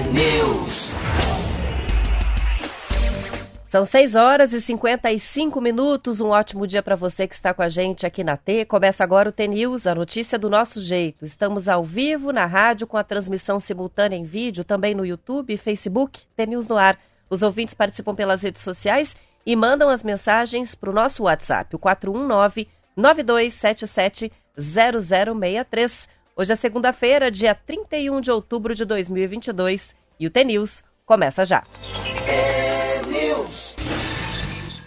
News. São 6 horas e 55 minutos. Um ótimo dia para você que está com a gente aqui na T. Começa agora o T-News, a notícia do nosso jeito. Estamos ao vivo na rádio com a transmissão simultânea em vídeo, também no YouTube e Facebook. T-News no ar. Os ouvintes participam pelas redes sociais e mandam as mensagens para o nosso WhatsApp, o 419 9277 0063. Hoje é segunda-feira, dia 31 de outubro de 2022 e o T-News começa já.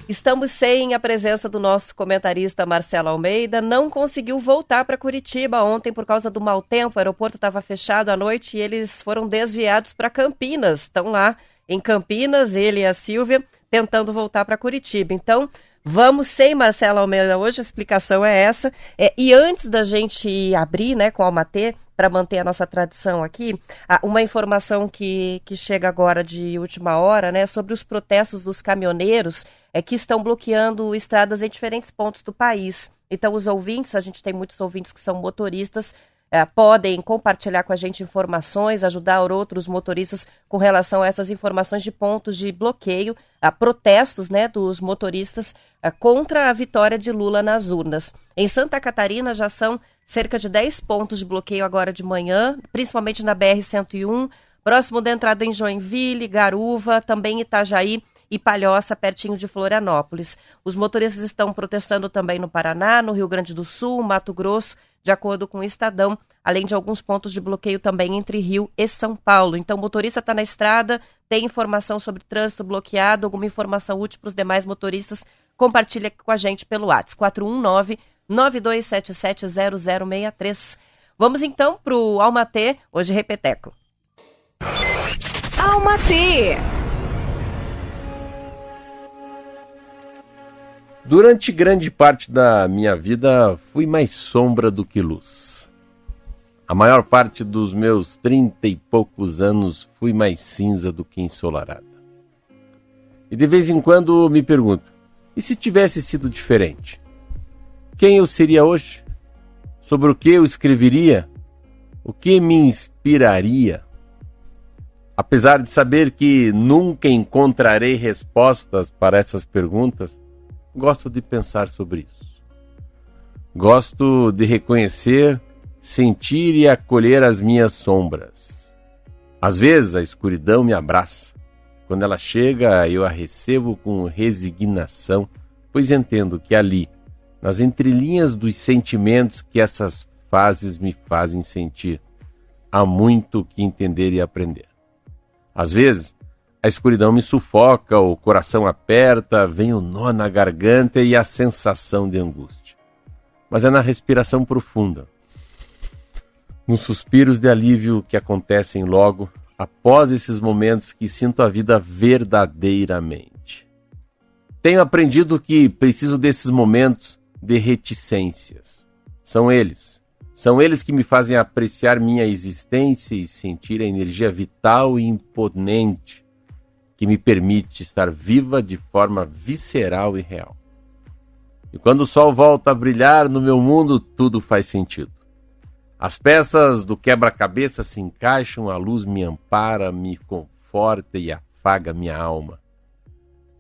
Estamos sem a presença do nosso comentarista Marcelo Almeida. Não conseguiu voltar para Curitiba ontem por causa do mau tempo. O aeroporto estava fechado à noite e eles foram desviados para Campinas. Estão lá em Campinas, ele e a Silvia, tentando voltar para Curitiba. Então, Vamos sem Marcelo Almeida hoje, a explicação é essa. É, e antes da gente abrir né, com a Almatê, para manter a nossa tradição aqui, uma informação que, que chega agora de última hora, né, sobre os protestos dos caminhoneiros é, que estão bloqueando estradas em diferentes pontos do país. Então, os ouvintes, a gente tem muitos ouvintes que são motoristas, é, podem compartilhar com a gente informações, ajudar outros motoristas com relação a essas informações de pontos de bloqueio, a protestos né, dos motoristas a, contra a vitória de Lula nas urnas. Em Santa Catarina já são cerca de 10 pontos de bloqueio agora de manhã, principalmente na BR-101, próximo da entrada em Joinville, Garuva, também Itajaí e Palhoça, pertinho de Florianópolis. Os motoristas estão protestando também no Paraná, no Rio Grande do Sul, Mato Grosso, de acordo com o Estadão, além de alguns pontos de bloqueio também entre Rio e São Paulo. Então, o motorista está na estrada, tem informação sobre trânsito bloqueado, alguma informação útil para os demais motoristas, compartilha com a gente pelo WhatsApp, 419 92770063. Vamos então para o Almatê, hoje repeteco. Almatê! Durante grande parte da minha vida fui mais sombra do que luz. A maior parte dos meus trinta e poucos anos fui mais cinza do que ensolarada. E de vez em quando me pergunto: e se tivesse sido diferente? Quem eu seria hoje? Sobre o que eu escreveria? O que me inspiraria? Apesar de saber que nunca encontrarei respostas para essas perguntas, gosto de pensar sobre isso. Gosto de reconhecer, sentir e acolher as minhas sombras. Às vezes a escuridão me abraça. Quando ela chega, eu a recebo com resignação, pois entendo que ali, nas entrelinhas dos sentimentos que essas fases me fazem sentir, há muito que entender e aprender. Às vezes, a escuridão me sufoca, o coração aperta, vem o nó na garganta e a sensação de angústia. Mas é na respiração profunda, nos suspiros de alívio que acontecem logo após esses momentos que sinto a vida verdadeiramente. Tenho aprendido que preciso desses momentos de reticências. São eles. São eles que me fazem apreciar minha existência e sentir a energia vital e imponente que me permite estar viva de forma visceral e real. E quando o sol volta a brilhar no meu mundo, tudo faz sentido. As peças do quebra-cabeça se encaixam, a luz me ampara, me conforta e afaga minha alma.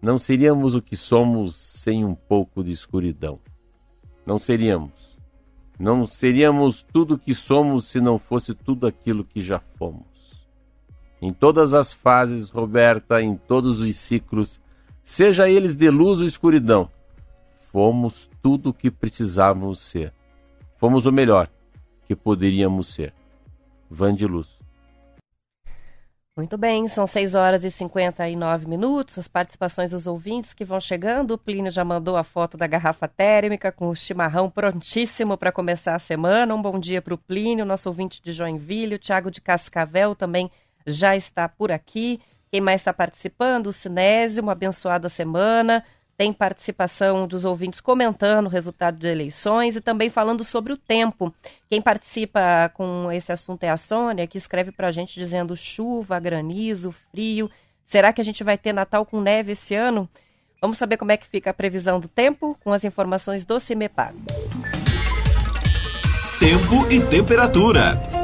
Não seríamos o que somos sem um pouco de escuridão. Não seríamos. Não seríamos tudo o que somos se não fosse tudo aquilo que já fomos. Em todas as fases, Roberta, em todos os ciclos, seja eles de luz ou escuridão, fomos tudo o que precisávamos ser. Fomos o melhor que poderíamos ser. Van de Luz. Muito bem, são 6 horas e 59 minutos. As participações dos ouvintes que vão chegando. O Plínio já mandou a foto da garrafa térmica com o chimarrão prontíssimo para começar a semana. Um bom dia para o Plínio, nosso ouvinte de Joinville. O Tiago de Cascavel também já está por aqui. Quem mais está participando? O Sinésio, uma abençoada semana. Tem participação dos ouvintes comentando o resultado de eleições e também falando sobre o tempo. Quem participa com esse assunto é a Sônia, que escreve para a gente dizendo chuva, granizo, frio. Será que a gente vai ter Natal com neve esse ano? Vamos saber como é que fica a previsão do tempo com as informações do CIMEPAR. Tempo e temperatura.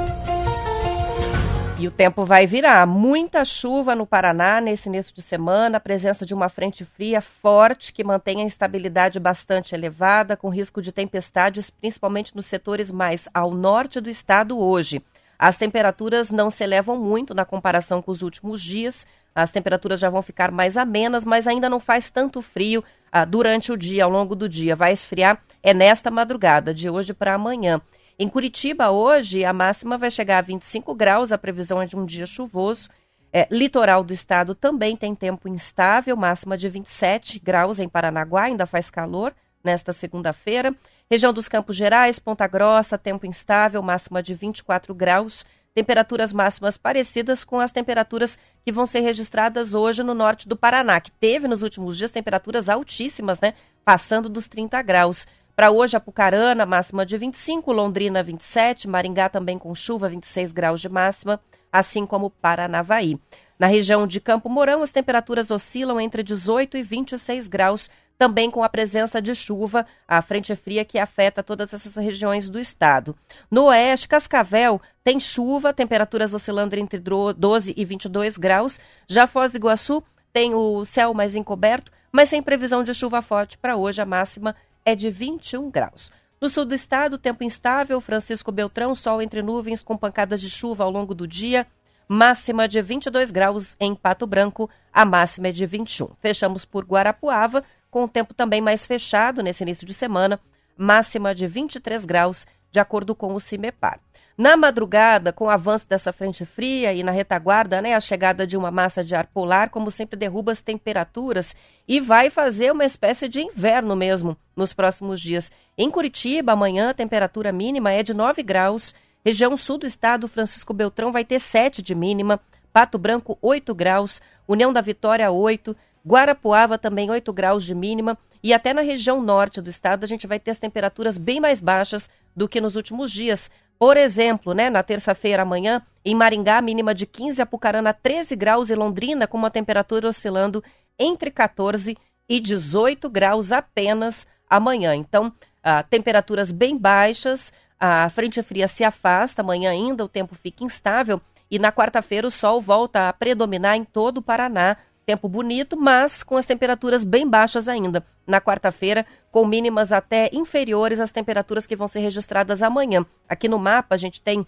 E o tempo vai virar. Muita chuva no Paraná nesse início de semana, a presença de uma frente fria forte que mantém a instabilidade bastante elevada, com risco de tempestades, principalmente nos setores mais ao norte do estado hoje. As temperaturas não se elevam muito na comparação com os últimos dias. As temperaturas já vão ficar mais amenas, mas ainda não faz tanto frio ah, durante o dia, ao longo do dia. Vai esfriar é nesta madrugada, de hoje para amanhã. Em Curitiba, hoje, a máxima vai chegar a 25 graus, a previsão é de um dia chuvoso. É, litoral do estado também tem tempo instável, máxima de 27 graus em Paranaguá, ainda faz calor nesta segunda-feira. Região dos Campos Gerais, Ponta Grossa, tempo instável, máxima de 24 graus. Temperaturas máximas parecidas com as temperaturas que vão ser registradas hoje no norte do Paraná, que teve nos últimos dias temperaturas altíssimas, né? Passando dos 30 graus. Para hoje, Apucarana, máxima de 25, Londrina 27, Maringá também com chuva, 26 graus de máxima, assim como Paranavaí. Na região de Campo Mourão, as temperaturas oscilam entre 18 e 26 graus, também com a presença de chuva, a frente fria que afeta todas essas regiões do estado. No oeste, Cascavel tem chuva, temperaturas oscilando entre 12 e 22 graus. Já Foz do Iguaçu tem o céu mais encoberto, mas sem previsão de chuva forte para hoje, a máxima é de 21 graus. No sul do estado, tempo instável, Francisco Beltrão, sol entre nuvens com pancadas de chuva ao longo do dia, máxima de 22 graus em Pato Branco, a máxima é de 21. Fechamos por Guarapuava, com o tempo também mais fechado nesse início de semana, máxima de 23 graus, de acordo com o CIMEPAR. Na madrugada, com o avanço dessa frente fria e na retaguarda, né, a chegada de uma massa de ar polar, como sempre, derruba as temperaturas e vai fazer uma espécie de inverno mesmo nos próximos dias. Em Curitiba, amanhã, a temperatura mínima é de 9 graus. Região sul do estado, Francisco Beltrão vai ter 7 de mínima. Pato Branco, 8 graus. União da Vitória, 8. Guarapuava também 8 graus de mínima. E até na região norte do estado, a gente vai ter as temperaturas bem mais baixas do que nos últimos dias. Por exemplo, né, na terça-feira amanhã, em Maringá, mínima de 15, Apucarana 13 graus e Londrina com uma temperatura oscilando entre 14 e 18 graus apenas amanhã. Então, ah, temperaturas bem baixas, a frente fria se afasta, amanhã ainda o tempo fica instável e na quarta-feira o sol volta a predominar em todo o Paraná, Tempo bonito, mas com as temperaturas bem baixas ainda. Na quarta-feira, com mínimas até inferiores às temperaturas que vão ser registradas amanhã. Aqui no mapa, a gente tem,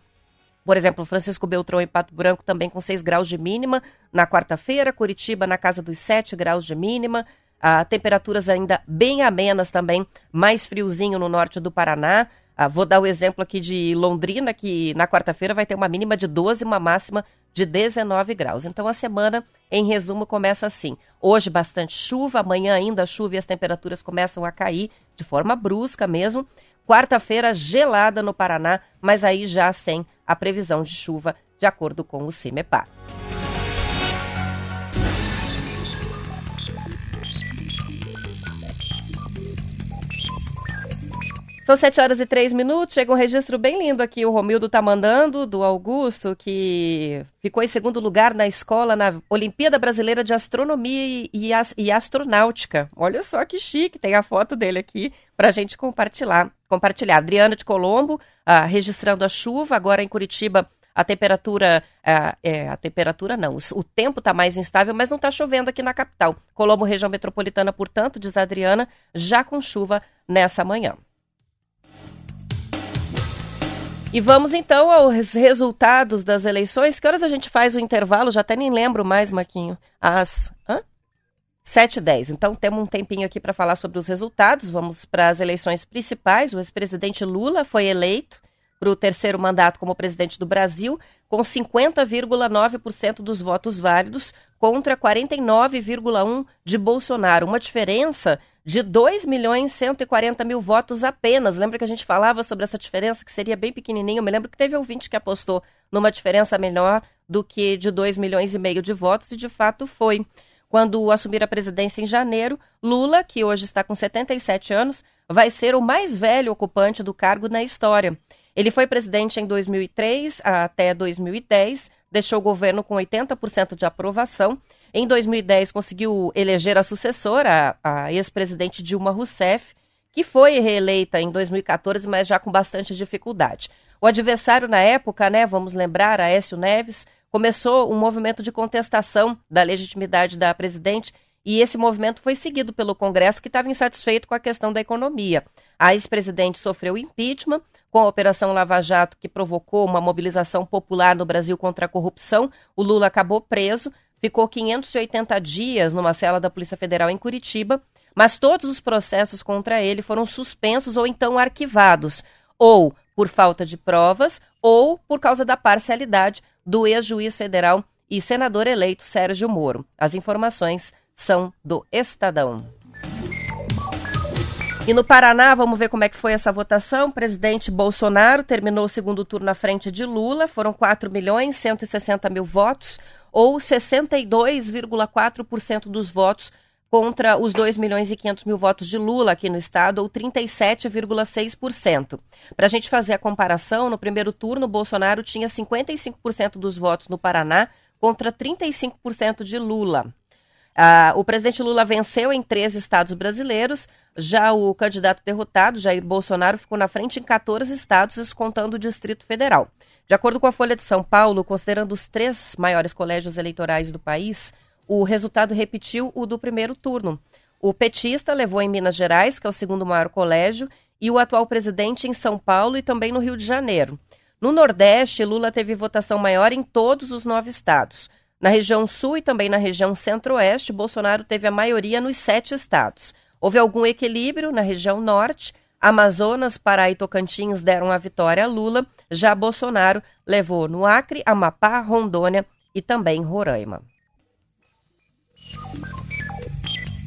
por exemplo, Francisco Beltrão e Pato Branco também com 6 graus de mínima. Na quarta-feira, Curitiba na casa dos 7 graus de mínima. Ah, temperaturas ainda bem amenas também, mais friozinho no norte do Paraná. Ah, vou dar o exemplo aqui de Londrina, que na quarta-feira vai ter uma mínima de 12 e uma máxima de 19 graus. Então a semana, em resumo, começa assim. Hoje bastante chuva, amanhã ainda chuva e as temperaturas começam a cair de forma brusca mesmo. Quarta-feira gelada no Paraná, mas aí já sem a previsão de chuva, de acordo com o CIMEPAR. São sete horas e três minutos. Chega um registro bem lindo aqui. O Romildo tá mandando do Augusto, que ficou em segundo lugar na escola na Olimpíada Brasileira de Astronomia e, e Astronáutica. Olha só que chique. Tem a foto dele aqui para a gente compartilhar. compartilhar. Adriana de Colombo, ah, registrando a chuva. Agora em Curitiba, a temperatura, ah, é, a temperatura não, o tempo está mais instável, mas não está chovendo aqui na capital. Colombo, região metropolitana, portanto, diz a Adriana, já com chuva nessa manhã. E vamos então aos resultados das eleições. Que horas a gente faz o intervalo? Já até nem lembro mais, Maquinho. Às hã? 7 e 10. Então temos um tempinho aqui para falar sobre os resultados. Vamos para as eleições principais. O ex-presidente Lula foi eleito para o terceiro mandato como presidente do Brasil, com 50,9% dos votos válidos contra 49,1% de Bolsonaro. Uma diferença de 2 milhões 140 mil votos apenas. Lembra que a gente falava sobre essa diferença, que seria bem pequenininho? Eu me lembro que teve ouvinte que apostou numa diferença menor do que de 2 milhões e meio de votos, e de fato foi. Quando assumir a presidência em janeiro, Lula, que hoje está com 77 anos, vai ser o mais velho ocupante do cargo na história. Ele foi presidente em 2003 até 2010, deixou o governo com 80% de aprovação em 2010, conseguiu eleger a sucessora, a, ex-presidente Dilma Rousseff, que foi reeleita em 2014, mas já com bastante dificuldade. O adversário na época, né, vamos lembrar, Aécio Neves, começou um movimento de contestação da legitimidade da presidente e esse movimento foi seguido pelo Congresso, que estava insatisfeito com a questão da economia. A ex-presidente sofreu impeachment com a Operação Lava Jato, que provocou uma mobilização popular no Brasil contra a corrupção. O Lula acabou preso, ficou 580 dias numa cela da Polícia Federal em Curitiba, mas todos os processos contra ele foram suspensos ou então arquivados, ou por falta de provas, ou por causa da parcialidade do ex-juiz federal e senador eleito Sérgio Moro. As informações são do Estadão. E no Paraná, vamos ver como é que foi essa votação. O presidente Bolsonaro terminou o segundo turno na frente de Lula. Foram 4 milhões 160 mil votos, ou 62,4% dos votos contra os 2 milhões e 500 mil votos de Lula aqui no estado, ou 37,6%. Para a gente fazer a comparação, no primeiro turno, Bolsonaro tinha 55% dos votos no Paraná contra 35% de Lula. Ah, o presidente Lula venceu em três estados brasileiros, já o candidato derrotado, Jair Bolsonaro, ficou na frente em 14 estados, contando o Distrito Federal. De acordo com a Folha de São Paulo, considerando os três maiores colégios eleitorais do país, o resultado repetiu o do primeiro turno. O petista levou em Minas Gerais, que é o segundo maior colégio, e o atual presidente em São Paulo e também no Rio de Janeiro. No Nordeste, Lula teve votação maior em todos os nove estados. Na região sul e também na região centro-oeste, Bolsonaro teve a maioria nos sete estados. Houve algum equilíbrio na região norte. Amazonas, Pará e Tocantins deram a vitória a Lula. Já Bolsonaro levou no Acre, Amapá, Rondônia e também Roraima.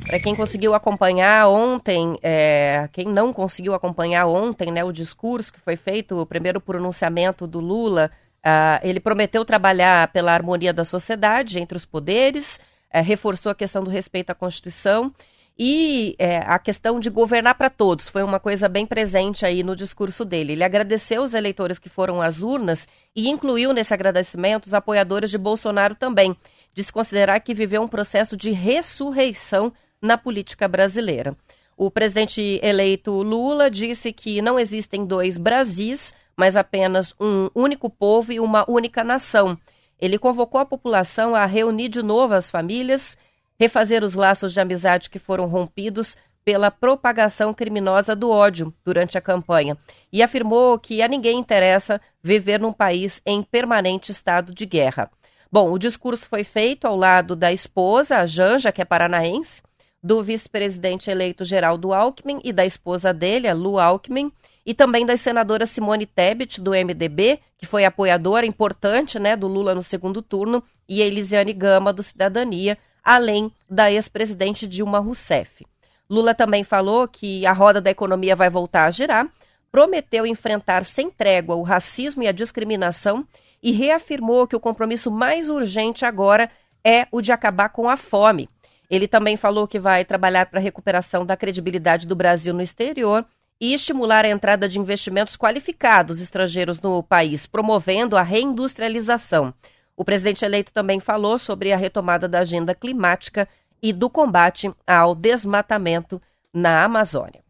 Para quem conseguiu acompanhar ontem, é, quem não conseguiu acompanhar ontem, né, o discurso que foi feito, o primeiro pronunciamento do Lula Uh, ele prometeu trabalhar pela harmonia da sociedade entre os poderes, uh, reforçou a questão do respeito à Constituição e uh, a questão de governar para todos. Foi uma coisa bem presente aí no discurso dele. Ele agradeceu os eleitores que foram às urnas e incluiu nesse agradecimento os apoiadores de Bolsonaro também. Disse considerar que viveu um processo de ressurreição na política brasileira. O presidente eleito Lula disse que não existem dois Brasis, mas apenas um único povo e uma única nação. Ele convocou a população a reunir de novo as famílias, refazer os laços de amizade que foram rompidos pela propagação criminosa do ódio durante a campanha e afirmou que a ninguém interessa viver num país em permanente estado de guerra. Bom, o discurso foi feito ao lado da esposa, a Janja, que é paranaense, do vice-presidente eleito Geraldo Alckmin e da esposa dele, a Lu Alckmin, e também da senadora Simone Tebet, do MDB, que foi apoiadora importante né, do Lula no segundo turno, e a Elisiane Gama, do Cidadania, além da ex-presidente Dilma Rousseff. Lula também falou que a roda da economia vai voltar a girar, prometeu enfrentar sem trégua o racismo e a discriminação e reafirmou que o compromisso mais urgente agora é o de acabar com a fome. Ele também falou que vai trabalhar para a recuperação da credibilidade do Brasil no exterior e estimular a entrada de investimentos qualificados estrangeiros no país, promovendo a reindustrialização. O presidente eleito também falou sobre a retomada da agenda climática e do combate ao desmatamento na Amazônia.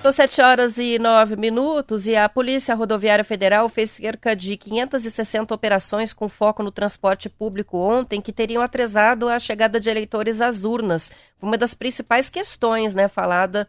São 7 horas e 9 minutos e a Polícia Rodoviária Federal fez cerca de 560 operações com foco no transporte público ontem que teriam atrasado a chegada de eleitores às urnas. Uma das principais questões né, faladas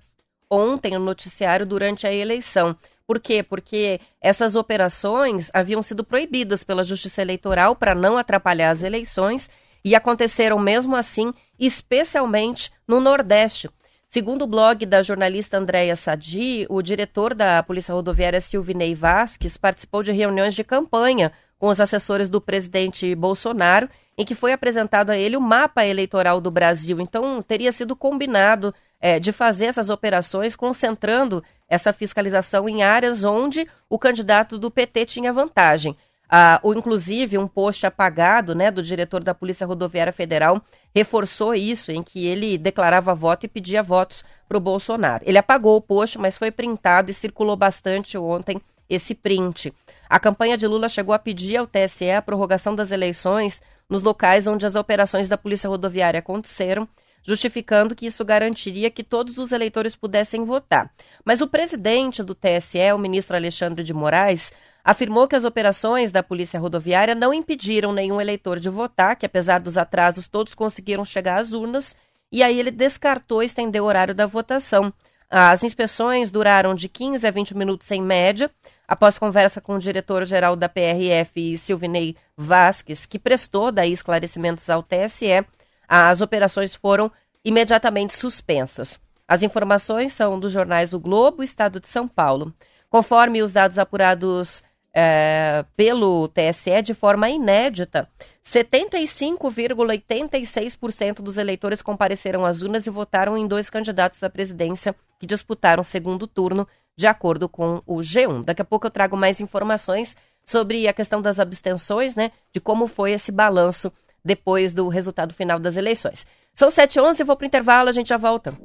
ontem no noticiário durante a eleição. Por quê? Porque essas operações haviam sido proibidas pela Justiça Eleitoral para não atrapalhar as eleições e aconteceram mesmo assim, especialmente no Nordeste. Segundo o blog da jornalista Andréia Sadi, o diretor da Polícia Rodoviária Silvinei Vasques participou de reuniões de campanha com os assessores do presidente Bolsonaro, em que foi apresentado a ele o mapa eleitoral do Brasil. Então, teria sido combinado é, de fazer essas operações, concentrando essa fiscalização em áreas onde o candidato do PT tinha vantagem. Ah, ou, inclusive, um post apagado né, do diretor da Polícia Rodoviária Federal reforçou isso, em que ele declarava voto e pedia votos para o Bolsonaro. Ele apagou o post, mas foi printado e circulou bastante ontem esse print. A campanha de Lula chegou a pedir ao TSE a prorrogação das eleições nos locais onde as operações da Polícia Rodoviária aconteceram, justificando que isso garantiria que todos os eleitores pudessem votar. Mas o presidente do TSE, o ministro Alexandre de Moraes, afirmou que as operações da Polícia Rodoviária não impediram nenhum eleitor de votar, que apesar dos atrasos todos conseguiram chegar às urnas, e aí ele descartou estender o horário da votação. As inspeções duraram de 15 a 20 minutos em média, após conversa com o diretor-geral da PRF, Silvinei Vasques, que prestou daí esclarecimentos ao TSE, as operações foram imediatamente suspensas. As informações são dos jornais O Globo e Estado de São Paulo. Conforme os dados apurados é, pelo TSE de forma inédita, 75,86% dos eleitores compareceram às urnas e votaram em dois candidatos à presidência que disputaram segundo turno, de acordo com o G1. Daqui a pouco eu trago mais informações sobre a questão das abstenções, né, de como foi esse balanço depois do resultado final das eleições. São 7h11, vou para o intervalo, a gente já volta.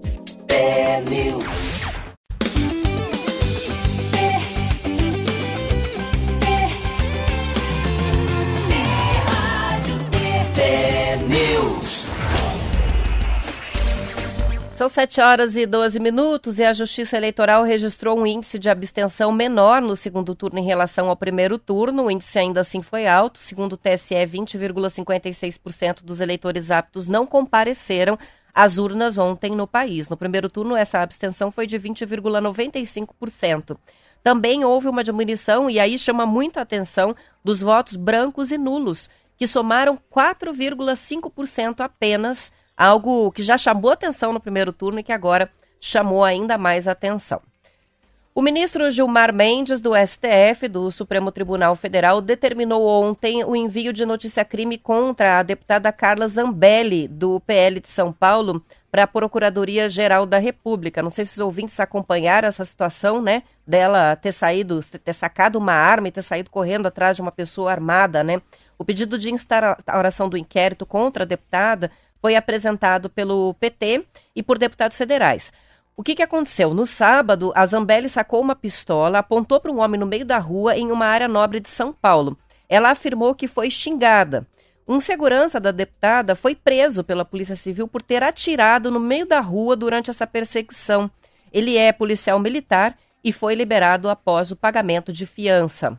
É São 7 horas e 12 minutos e a Justiça Eleitoral registrou um índice de abstenção menor no segundo turno em relação ao primeiro turno. O índice ainda assim foi alto. Segundo o TSE, 20,56% dos eleitores aptos não compareceram às urnas ontem no país. No primeiro turno, essa abstenção foi de 20,95%. Também houve uma diminuição, e aí chama muita atenção, dos votos brancos e nulos, que somaram 4,5% apenas algo que já chamou atenção no primeiro turno e que agora chamou ainda mais atenção. O ministro Gilmar Mendes, do STF, do Supremo Tribunal Federal, determinou ontem o envio de notícia-crime contra a deputada Carla Zambelli, do PL de São Paulo, para a Procuradoria-Geral da República. Não sei se os ouvintes acompanharam essa situação, né? Dela ter saído, ter sacado uma arma e ter saído correndo atrás de uma pessoa armada, né? O pedido de instauração do inquérito contra a deputada foi apresentado pelo PT e por deputados federais. O que, que aconteceu? No sábado, a Zambelli sacou uma pistola, apontou para um homem no meio da rua em uma área nobre de São Paulo. Ela afirmou que foi xingada. Um segurança da deputada foi preso pela Polícia Civil por ter atirado no meio da rua durante essa perseguição. Ele é policial militar e foi liberado após o pagamento de fiança.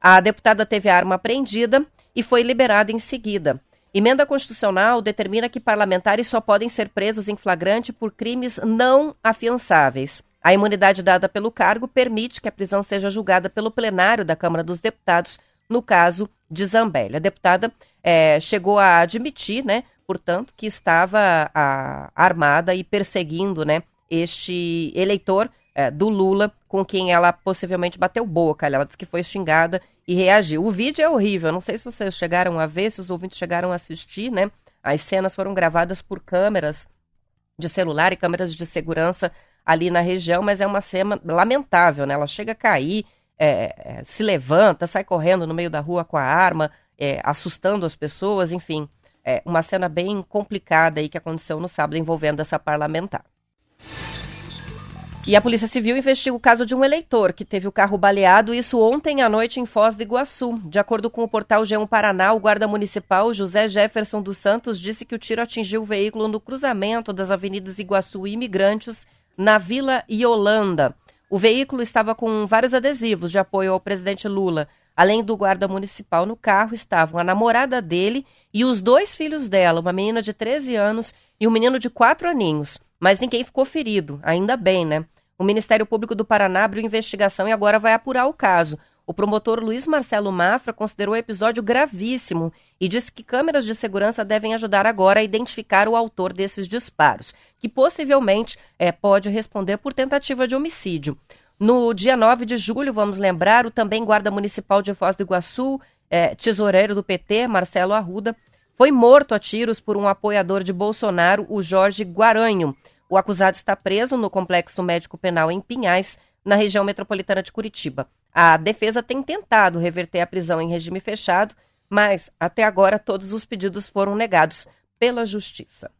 A deputada teve a arma apreendida e foi liberada em seguida. Emenda constitucional determina que parlamentares só podem ser presos em flagrante por crimes não afiançáveis. A imunidade dada pelo cargo permite que a prisão seja julgada pelo plenário da Câmara dos Deputados, no caso de Zambelli. A deputada é, chegou a admitir, né, portanto, que estava a, armada e perseguindo né, este eleitor é, do Lula, com quem ela possivelmente bateu boca. Ela disse que foi xingada e reagiu. O vídeo é horrível, não sei se vocês chegaram a ver, se os ouvintes chegaram a assistir, né? As cenas foram gravadas por câmeras de celular e câmeras de segurança ali na região, mas é uma cena lamentável, né? Ela chega a cair, é, é, se levanta, sai correndo no meio da rua com a arma, é, assustando as pessoas, enfim. É uma cena bem complicada aí que aconteceu no sábado envolvendo essa parlamentar. E a Polícia Civil investiga o caso de um eleitor que teve o carro baleado, isso ontem à noite em Foz do Iguaçu. De acordo com o portal G1 Paraná, o guarda municipal José Jefferson dos Santos disse que o tiro atingiu o veículo no cruzamento das avenidas Iguaçu e Imigrantes, na Vila Iolanda. O veículo estava com vários adesivos de apoio ao presidente Lula. Além do guarda municipal no carro, estavam a namorada dele e os dois filhos dela, uma menina de 13 anos e um menino de 4 aninhos. Mas ninguém ficou ferido, ainda bem, né? O Ministério Público do Paraná abriu investigação e agora vai apurar o caso. O promotor Luiz Marcelo Mafra considerou o episódio gravíssimo e disse que câmeras de segurança devem ajudar agora a identificar o autor desses disparos, que possivelmente é, pode responder por tentativa de homicídio. No dia 9 de julho, vamos lembrar, o também guarda municipal de Foz do Iguaçu, é, tesoureiro do PT, Marcelo Arruda, foi morto a tiros por um apoiador de Bolsonaro, o Jorge Guaranho. O acusado está preso no Complexo Médico Penal em Pinhais, na região metropolitana de Curitiba. A defesa tem tentado reverter a prisão em regime fechado, mas até agora todos os pedidos foram negados pela Justiça.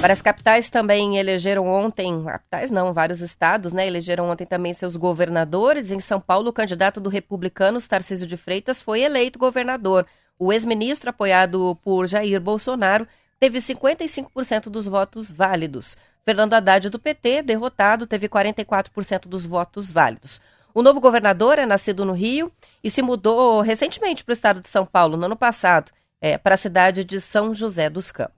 Várias capitais também elegeram ontem, capitais não, vários estados, né, elegeram ontem também seus governadores. Em São Paulo, o candidato do Republicanos, Tarcísio de Freitas, foi eleito governador. O ex-ministro, apoiado por Jair Bolsonaro, teve 55% dos votos válidos. Fernando Haddad, do PT, derrotado, teve 44% dos votos válidos. O novo governador é nascido no Rio e se mudou recentemente para o estado de São Paulo, no ano passado, é, para a cidade de São José dos Campos.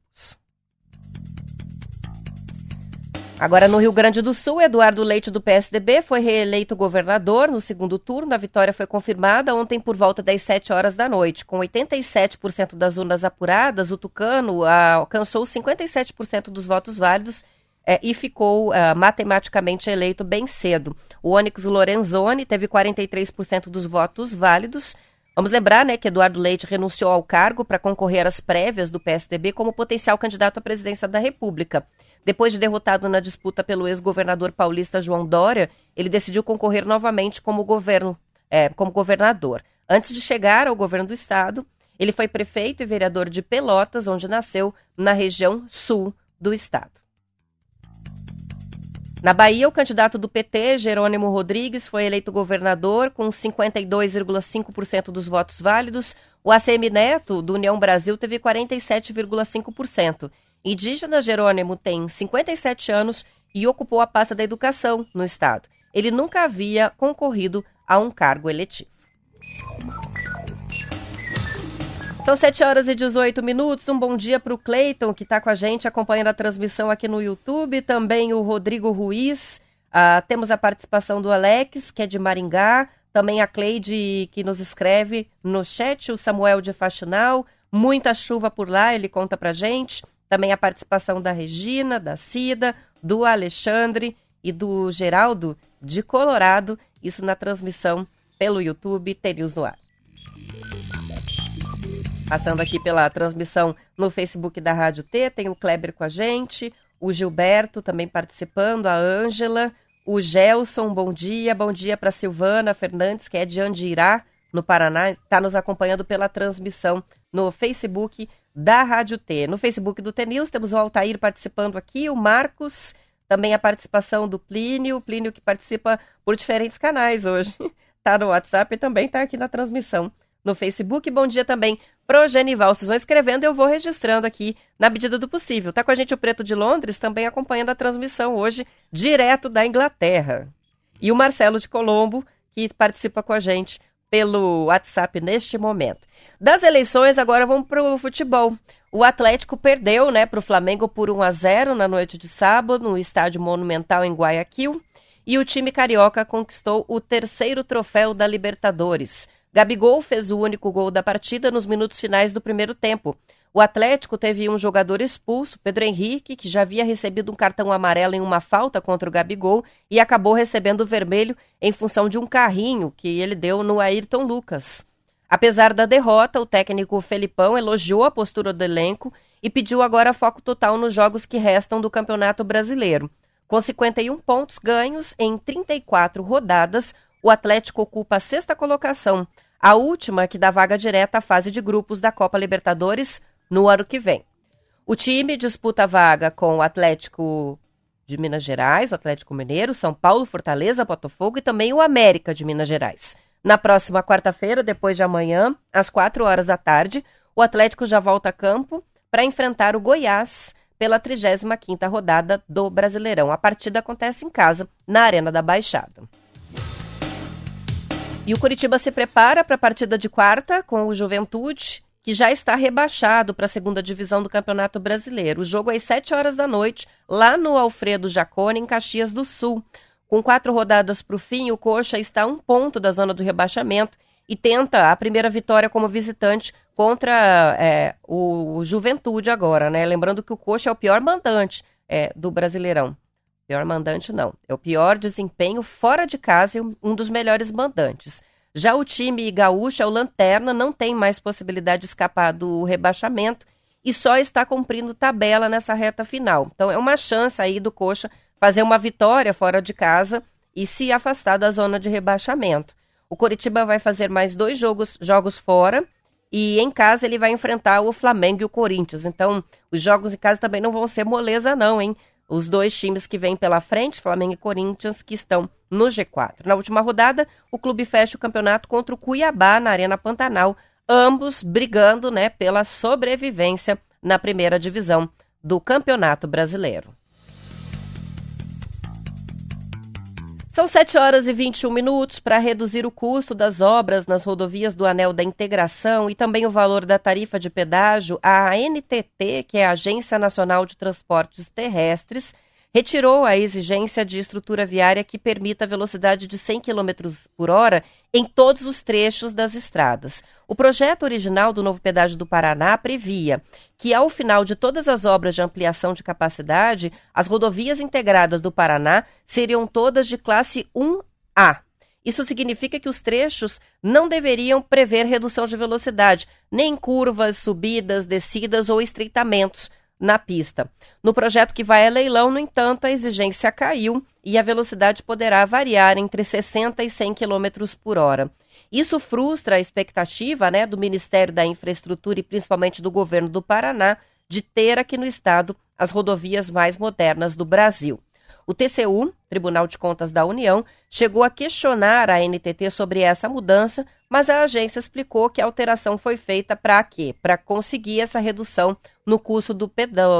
Agora, no Rio Grande do Sul, Eduardo Leite, do PSDB, foi reeleito governador no segundo turno. A vitória foi confirmada ontem por volta das 7 horas da noite. Com 87% das urnas apuradas, o Tucano ah, alcançou 57% dos votos válidos é, e ficou uh, matematicamente eleito bem cedo. O Onyx Lorenzoni teve 43% dos votos válidos. Vamos lembrar né, que Eduardo Leite renunciou ao cargo para concorrer às prévias do PSDB como potencial candidato à presidência da República. Depois de derrotado na disputa pelo ex-governador paulista João Dória, ele decidiu concorrer novamente como, governo, é, como governador. Antes de chegar ao governo do estado, ele foi prefeito e vereador de Pelotas, onde nasceu, na região sul do estado. Na Bahia, o candidato do PT, Jerônimo Rodrigues, foi eleito governador com 52,5% dos votos válidos. O ACM Neto, do União Brasil, teve 47,5%. Indígena Jerônimo tem 57 anos e ocupou a pasta da educação no estado. Ele nunca havia concorrido a um cargo eletivo. São 7 horas e 18 minutos. Um bom dia para o Cleiton, que está com a gente acompanhando a transmissão aqui no YouTube. Também o Rodrigo Ruiz. Uh, temos a participação do Alex, que é de Maringá. Também a Cleide, que nos escreve no chat. O Samuel de Faxinal. Muita chuva por lá, ele conta para gente. Também a participação da Regina, da Cida, do Alexandre e do Geraldo de Colorado. Isso na transmissão pelo YouTube Tenews no Ar. Passando aqui pela transmissão no Facebook da Rádio T, tem o Kleber com a gente, o Gilberto também participando, a Ângela, o Gelson, bom dia, bom dia para Silvana Fernandes, que é de Andirá, no Paraná, está nos acompanhando pela transmissão no Facebook da Rádio T. No Facebook do T News temos o Altair participando aqui, o Marcos, também a participação do Plínio, o Plínio que participa por diferentes canais hoje. Está no WhatsApp e também está aqui na transmissão no Facebook. Bom dia também pro Genival. Vocês vão escrevendo eu vou registrando aqui na medida do possível. Tá com a gente o Preto de Londres também acompanhando a transmissão hoje direto da Inglaterra. E o Marcelo de Colombo que participa com a gente pelo WhatsApp neste momento. Das eleições, agora vamos para o futebol. O Atlético perdeu né, para o Flamengo por 1 a 0 na noite de sábado, no estádio Monumental em Guayaquil. E o time carioca conquistou o terceiro troféu da Libertadores. Gabigol fez o único gol da partida nos minutos finais do primeiro tempo. O Atlético teve um jogador expulso, Pedro Henrique, que já havia recebido um cartão amarelo em uma falta contra o Gabigol e acabou recebendo o vermelho em função de um carrinho que ele deu no Ayrton Lucas. Apesar da derrota, o técnico Felipão elogiou a postura do elenco e pediu agora foco total nos jogos que restam do Campeonato Brasileiro. Com 51 pontos ganhos em 34 rodadas, o Atlético ocupa a sexta colocação, a última que dá vaga direta à fase de grupos da Copa Libertadores no ano que vem. O time disputa a vaga com o Atlético de Minas Gerais, o Atlético Mineiro, São Paulo, Fortaleza, Botafogo e também o América de Minas Gerais. Na próxima quarta-feira, depois de amanhã, às quatro horas da tarde, o Atlético já volta a campo para enfrentar o Goiás pela 35ª rodada do Brasileirão. A partida acontece em casa, na Arena da Baixada. E o Curitiba se prepara para a partida de quarta com o Juventude que já está rebaixado para a segunda divisão do Campeonato Brasileiro. O jogo é às 7 horas da noite, lá no Alfredo Jacone, em Caxias do Sul. Com quatro rodadas para o fim, o Coxa está a um ponto da zona do rebaixamento e tenta a primeira vitória como visitante contra é, o Juventude agora, né? Lembrando que o Coxa é o pior mandante é, do Brasileirão. Pior mandante não. É o pior desempenho fora de casa e um dos melhores mandantes. Já o time gaúcho, o Lanterna, não tem mais possibilidade de escapar do rebaixamento e só está cumprindo tabela nessa reta final. Então é uma chance aí do Coxa fazer uma vitória fora de casa e se afastar da zona de rebaixamento. O Coritiba vai fazer mais dois jogos, jogos fora e em casa ele vai enfrentar o Flamengo e o Corinthians. Então, os jogos em casa também não vão ser moleza não, hein? os dois times que vêm pela frente, Flamengo e Corinthians, que estão no G4. Na última rodada, o clube fecha o campeonato contra o Cuiabá na Arena Pantanal, ambos brigando né, pela sobrevivência na primeira divisão do Campeonato Brasileiro. São 7 horas e 21 minutos para reduzir o custo das obras nas rodovias do Anel da Integração e também o valor da tarifa de pedágio. A ANTT, que é a Agência Nacional de Transportes Terrestres, retirou a exigência de estrutura viária que permita a velocidade de 100 km por hora em todos os trechos das estradas. O projeto original do novo pedágio do Paraná previa que, ao final de todas as obras de ampliação de capacidade, as rodovias integradas do Paraná seriam todas de classe 1A. Isso significa que os trechos não deveriam prever redução de velocidade, nem curvas, subidas, descidas ou estreitamentos na pista. No projeto que vai a leilão, no entanto, a exigência caiu e a velocidade poderá variar entre 60 e 100 km por hora. Isso frustra a expectativa né, do Ministério da Infraestrutura e principalmente do governo do Paraná de ter aqui no estado as rodovias mais modernas do Brasil. O TCU, Tribunal de Contas da União, chegou a questionar a NTT sobre essa mudança, mas a agência explicou que a alteração foi feita para quê? Para conseguir essa redução no custo do,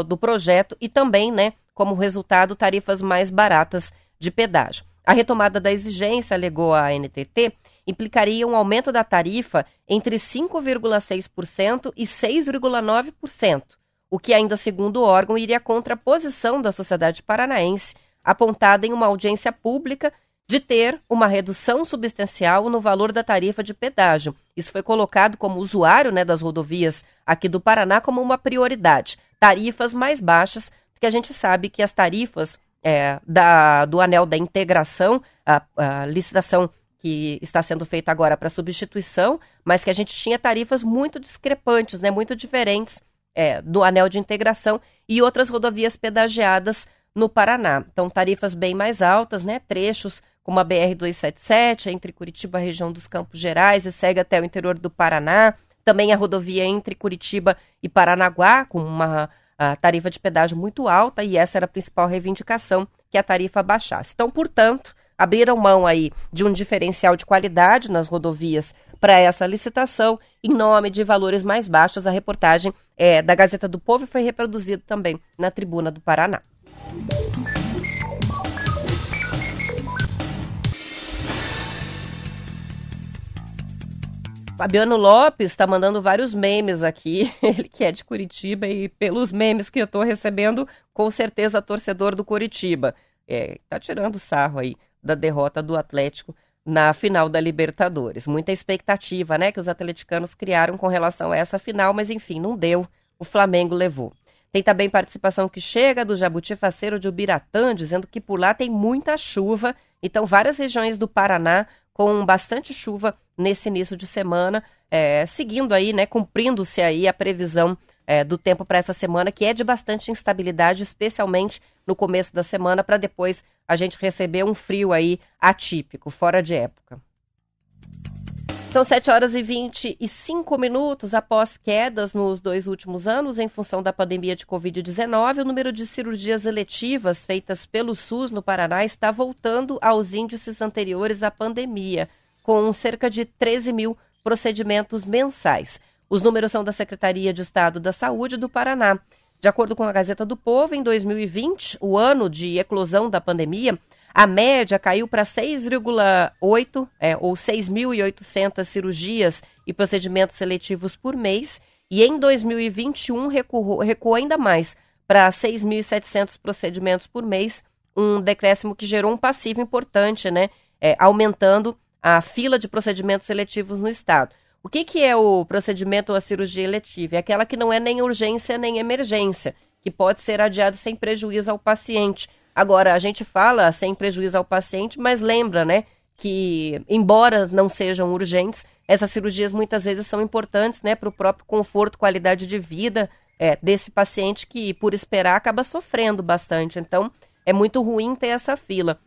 do projeto e também, né, como resultado, tarifas mais baratas de pedágio. A retomada da exigência, alegou a NTT, implicaria um aumento da tarifa entre 5,6% e 6,9%, o que ainda segundo o órgão iria contra a posição da sociedade paranaense apontada em uma audiência pública de ter uma redução substancial no valor da tarifa de pedágio. Isso foi colocado como usuário né, das rodovias aqui do Paraná como uma prioridade. Tarifas mais baixas, porque a gente sabe que as tarifas é, da, do anel da integração, a, a licitação que está sendo feita agora para substituição, mas que a gente tinha tarifas muito discrepantes, né, muito diferentes é, do anel de integração e outras rodovias pedagiadas no Paraná. Então, tarifas bem mais altas, né? Trechos como a BR-277, entre Curitiba, região dos Campos Gerais, e segue até o interior do Paraná. Também a rodovia entre Curitiba e Paranaguá, com uma tarifa de pedágio muito alta, e essa era a principal reivindicação, que a tarifa baixasse. Então, portanto, abriram mão aí de um diferencial de qualidade nas rodovias para essa licitação, em nome de valores mais baixos. A reportagem é, da Gazeta do Povo foi reproduzida também na Tribuna do Paraná. Fabiano Lopes está mandando vários memes aqui, ele que é de Curitiba e pelos memes que eu estou recebendo, com certeza torcedor do Curitiba. É, tá tirando sarro aí da derrota do Atlético na final da Libertadores. Muita expectativa, né, que os atleticanos criaram com relação a essa final, mas enfim, não deu. O Flamengo levou. Tem também participação que chega do Jabuti Faceiro de Ubiratã, dizendo que por lá tem muita chuva. Então, várias regiões do Paraná com bastante chuva nesse início de semana, é, seguindo aí, né, cumprindo-se aí a previsão é, do tempo para essa semana, que é de bastante instabilidade, especialmente no começo da semana, para depois a gente receber um frio aí atípico, fora de época. São 7 horas e 25 minutos após quedas nos dois últimos anos em função da pandemia de Covid-19. O número de cirurgias eletivas feitas pelo SUS no Paraná está voltando aos índices anteriores à pandemia, com cerca de 13 mil procedimentos mensais. Os números são da Secretaria de Estado da Saúde do Paraná. De acordo com a Gazeta do Povo, em 2020, o ano de eclosão da pandemia, a média caiu para 6,8 é, ou 6.800 cirurgias e procedimentos seletivos por mês. E em 2021 recuou, recuou ainda mais para 6.700 procedimentos por mês, um decréscimo que gerou um passivo importante, né? É, aumentando a fila de procedimentos seletivos no estado. O que, que é o procedimento ou a cirurgia eletiva? É aquela que não é nem urgência nem emergência, que pode ser adiado sem prejuízo ao paciente. Agora, a gente fala sem prejuízo ao paciente, mas lembra, né, que embora não sejam urgentes, essas cirurgias muitas vezes são importantes, né, para o próprio conforto, qualidade de vida é, desse paciente que, por esperar, acaba sofrendo bastante. Então, é muito ruim ter essa fila.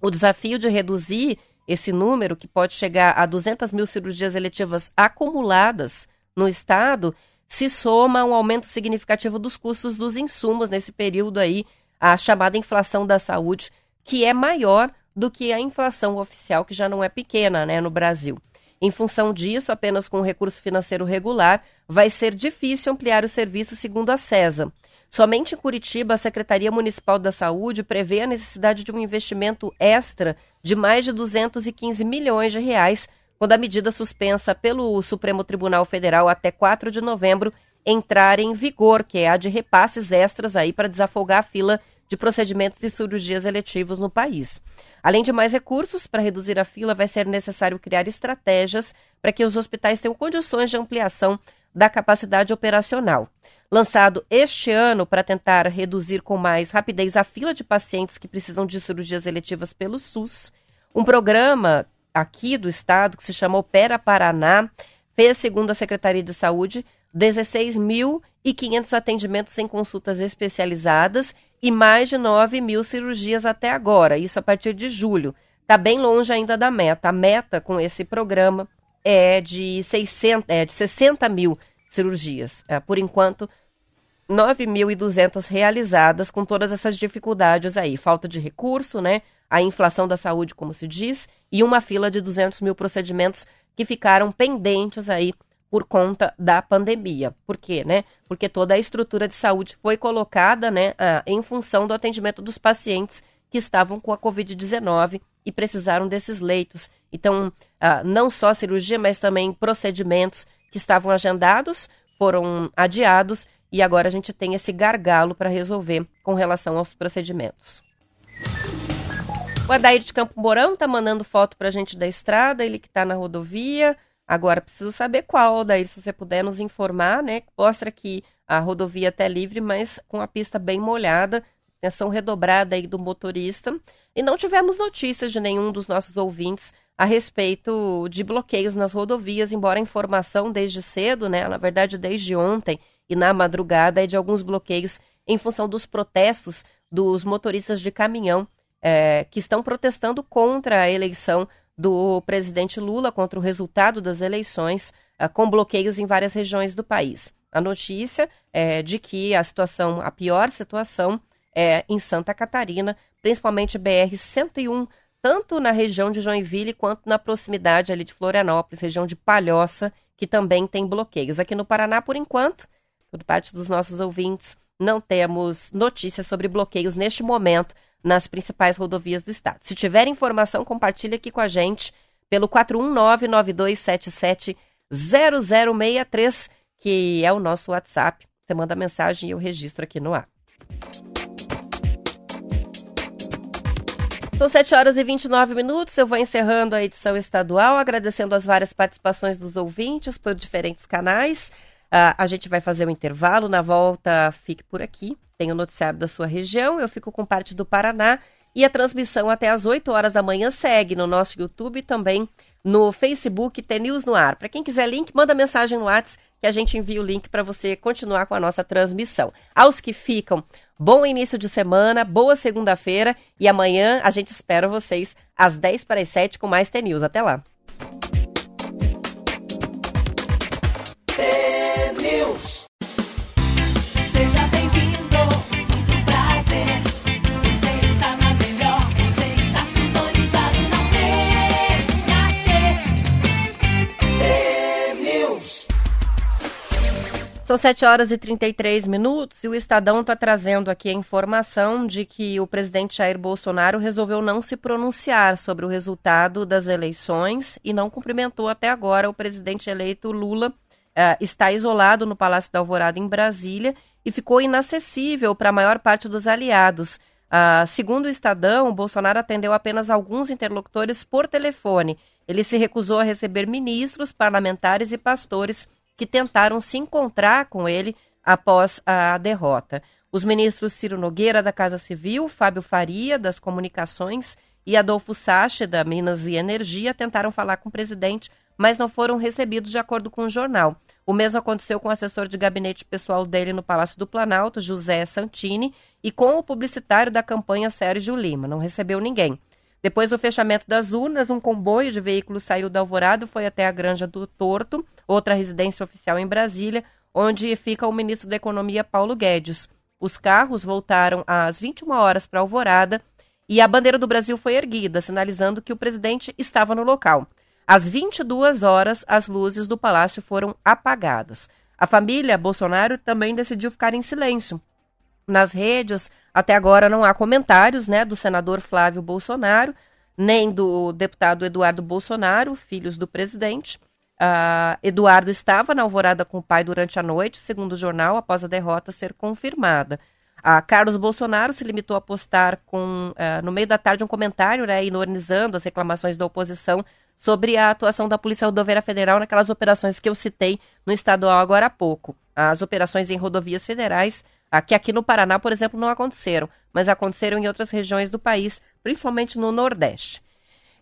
O desafio de reduzir esse número, que pode chegar a 200 mil cirurgias eletivas acumuladas no estado, se soma a um aumento significativo dos custos dos insumos nesse período aí a chamada inflação da saúde, que é maior do que a inflação oficial, que já não é pequena né, no Brasil. Em função disso, apenas com recurso financeiro regular, vai ser difícil ampliar o serviço, segundo a CESA. Somente em Curitiba, a Secretaria Municipal da Saúde prevê a necessidade de um investimento extra de mais de 215 milhões de reais, quando a medida suspensa pelo Supremo Tribunal Federal até 4 de novembro entrar em vigor, que é a de repasses extras aí para desafogar a fila de procedimentos e cirurgias eletivos no país. Além de mais recursos, para reduzir a fila, vai ser necessário criar estratégias para que os hospitais tenham condições de ampliação da capacidade operacional lançado este ano para tentar reduzir com mais rapidez a fila de pacientes que precisam de cirurgias eletivas pelo SUS. Um programa aqui do estado que se chama Opera Paraná fez, segundo a Secretaria de Saúde, 16.500 atendimentos em consultas especializadas e mais de 9 mil cirurgias até agora, isso a partir de julho. Está bem longe ainda da meta. A meta com esse programa é de, 600, é de 60 mil cirurgias. É, por enquanto, 9.200 realizadas com todas essas dificuldades aí. Falta de recurso, né? A inflação da saúde, como se diz, e uma fila de 200 mil procedimentos que ficaram pendentes aí por conta da pandemia. Por quê, né? Porque toda a estrutura de saúde foi colocada, né, em função do atendimento dos pacientes que estavam com a Covid-19 e precisaram desses leitos. Então, não só cirurgia, mas também procedimentos que estavam agendados foram adiados e agora a gente tem esse gargalo para resolver com relação aos procedimentos. O Adair de Campo Mourão tá mandando foto para a gente da estrada, ele que está na rodovia. Agora preciso saber qual, Adair, se você puder nos informar, né? Mostra que a rodovia até livre, mas com a pista bem molhada, atenção redobrada aí do motorista. E não tivemos notícias de nenhum dos nossos ouvintes a respeito de bloqueios nas rodovias, embora a informação desde cedo, né, na verdade desde ontem, e na madrugada é de alguns bloqueios em função dos protestos dos motoristas de caminhão é, que estão protestando contra a eleição do presidente Lula, contra o resultado das eleições, é, com bloqueios em várias regiões do país. A notícia é de que a situação, a pior situação, é em Santa Catarina, principalmente BR-101, tanto na região de Joinville quanto na proximidade ali de Florianópolis, região de Palhoça, que também tem bloqueios. Aqui no Paraná, por enquanto, por parte dos nossos ouvintes, não temos notícias sobre bloqueios neste momento nas principais rodovias do estado. Se tiver informação, compartilhe aqui com a gente pelo 41992770063, que é o nosso WhatsApp. Você manda mensagem e eu registro aqui no ar. São 7 horas e 29 minutos. Eu vou encerrando a edição estadual, agradecendo as várias participações dos ouvintes por diferentes canais. Uh, a gente vai fazer um intervalo. Na volta, fique por aqui. Tem o noticiário da sua região. Eu fico com parte do Paraná. E a transmissão até às 8 horas da manhã segue no nosso YouTube e também no Facebook T News no ar. Para quem quiser link, manda mensagem no WhatsApp que a gente envia o link para você continuar com a nossa transmissão. Aos que ficam, bom início de semana, boa segunda-feira e amanhã a gente espera vocês às 10 para as 7 com mais T News. Até lá. São 7 horas e 33 minutos e o Estadão está trazendo aqui a informação de que o presidente Jair Bolsonaro resolveu não se pronunciar sobre o resultado das eleições e não cumprimentou até agora o presidente eleito Lula. Uh, está isolado no Palácio da Alvorada, em Brasília, e ficou inacessível para a maior parte dos aliados. Uh, segundo o Estadão, Bolsonaro atendeu apenas alguns interlocutores por telefone. Ele se recusou a receber ministros, parlamentares e pastores que tentaram se encontrar com ele após a derrota. Os ministros Ciro Nogueira, da Casa Civil, Fábio Faria, das Comunicações, e Adolfo Sache, da Minas e Energia, tentaram falar com o presidente, mas não foram recebidos de acordo com o jornal. O mesmo aconteceu com o assessor de gabinete pessoal dele no Palácio do Planalto, José Santini, e com o publicitário da campanha Sérgio Lima. Não recebeu ninguém. Depois do fechamento das urnas, um comboio de veículos saiu do Alvorado e foi até a Granja do Torto, outra residência oficial em Brasília, onde fica o ministro da Economia Paulo Guedes. Os carros voltaram às 21 horas para Alvorada e a bandeira do Brasil foi erguida, sinalizando que o presidente estava no local. Às 22 horas, as luzes do palácio foram apagadas. A família Bolsonaro também decidiu ficar em silêncio. Nas redes, até agora não há comentários né, do senador Flávio Bolsonaro, nem do deputado Eduardo Bolsonaro, filhos do presidente. Uh, Eduardo estava na alvorada com o pai durante a noite, segundo o jornal, após a derrota ser confirmada. A Carlos Bolsonaro se limitou a postar com, uh, no meio da tarde um comentário, né, ironizando as reclamações da oposição sobre a atuação da Polícia Rodoviária Federal naquelas operações que eu citei no estadual agora há pouco. As operações em rodovias federais, que aqui no Paraná, por exemplo, não aconteceram, mas aconteceram em outras regiões do país, principalmente no Nordeste.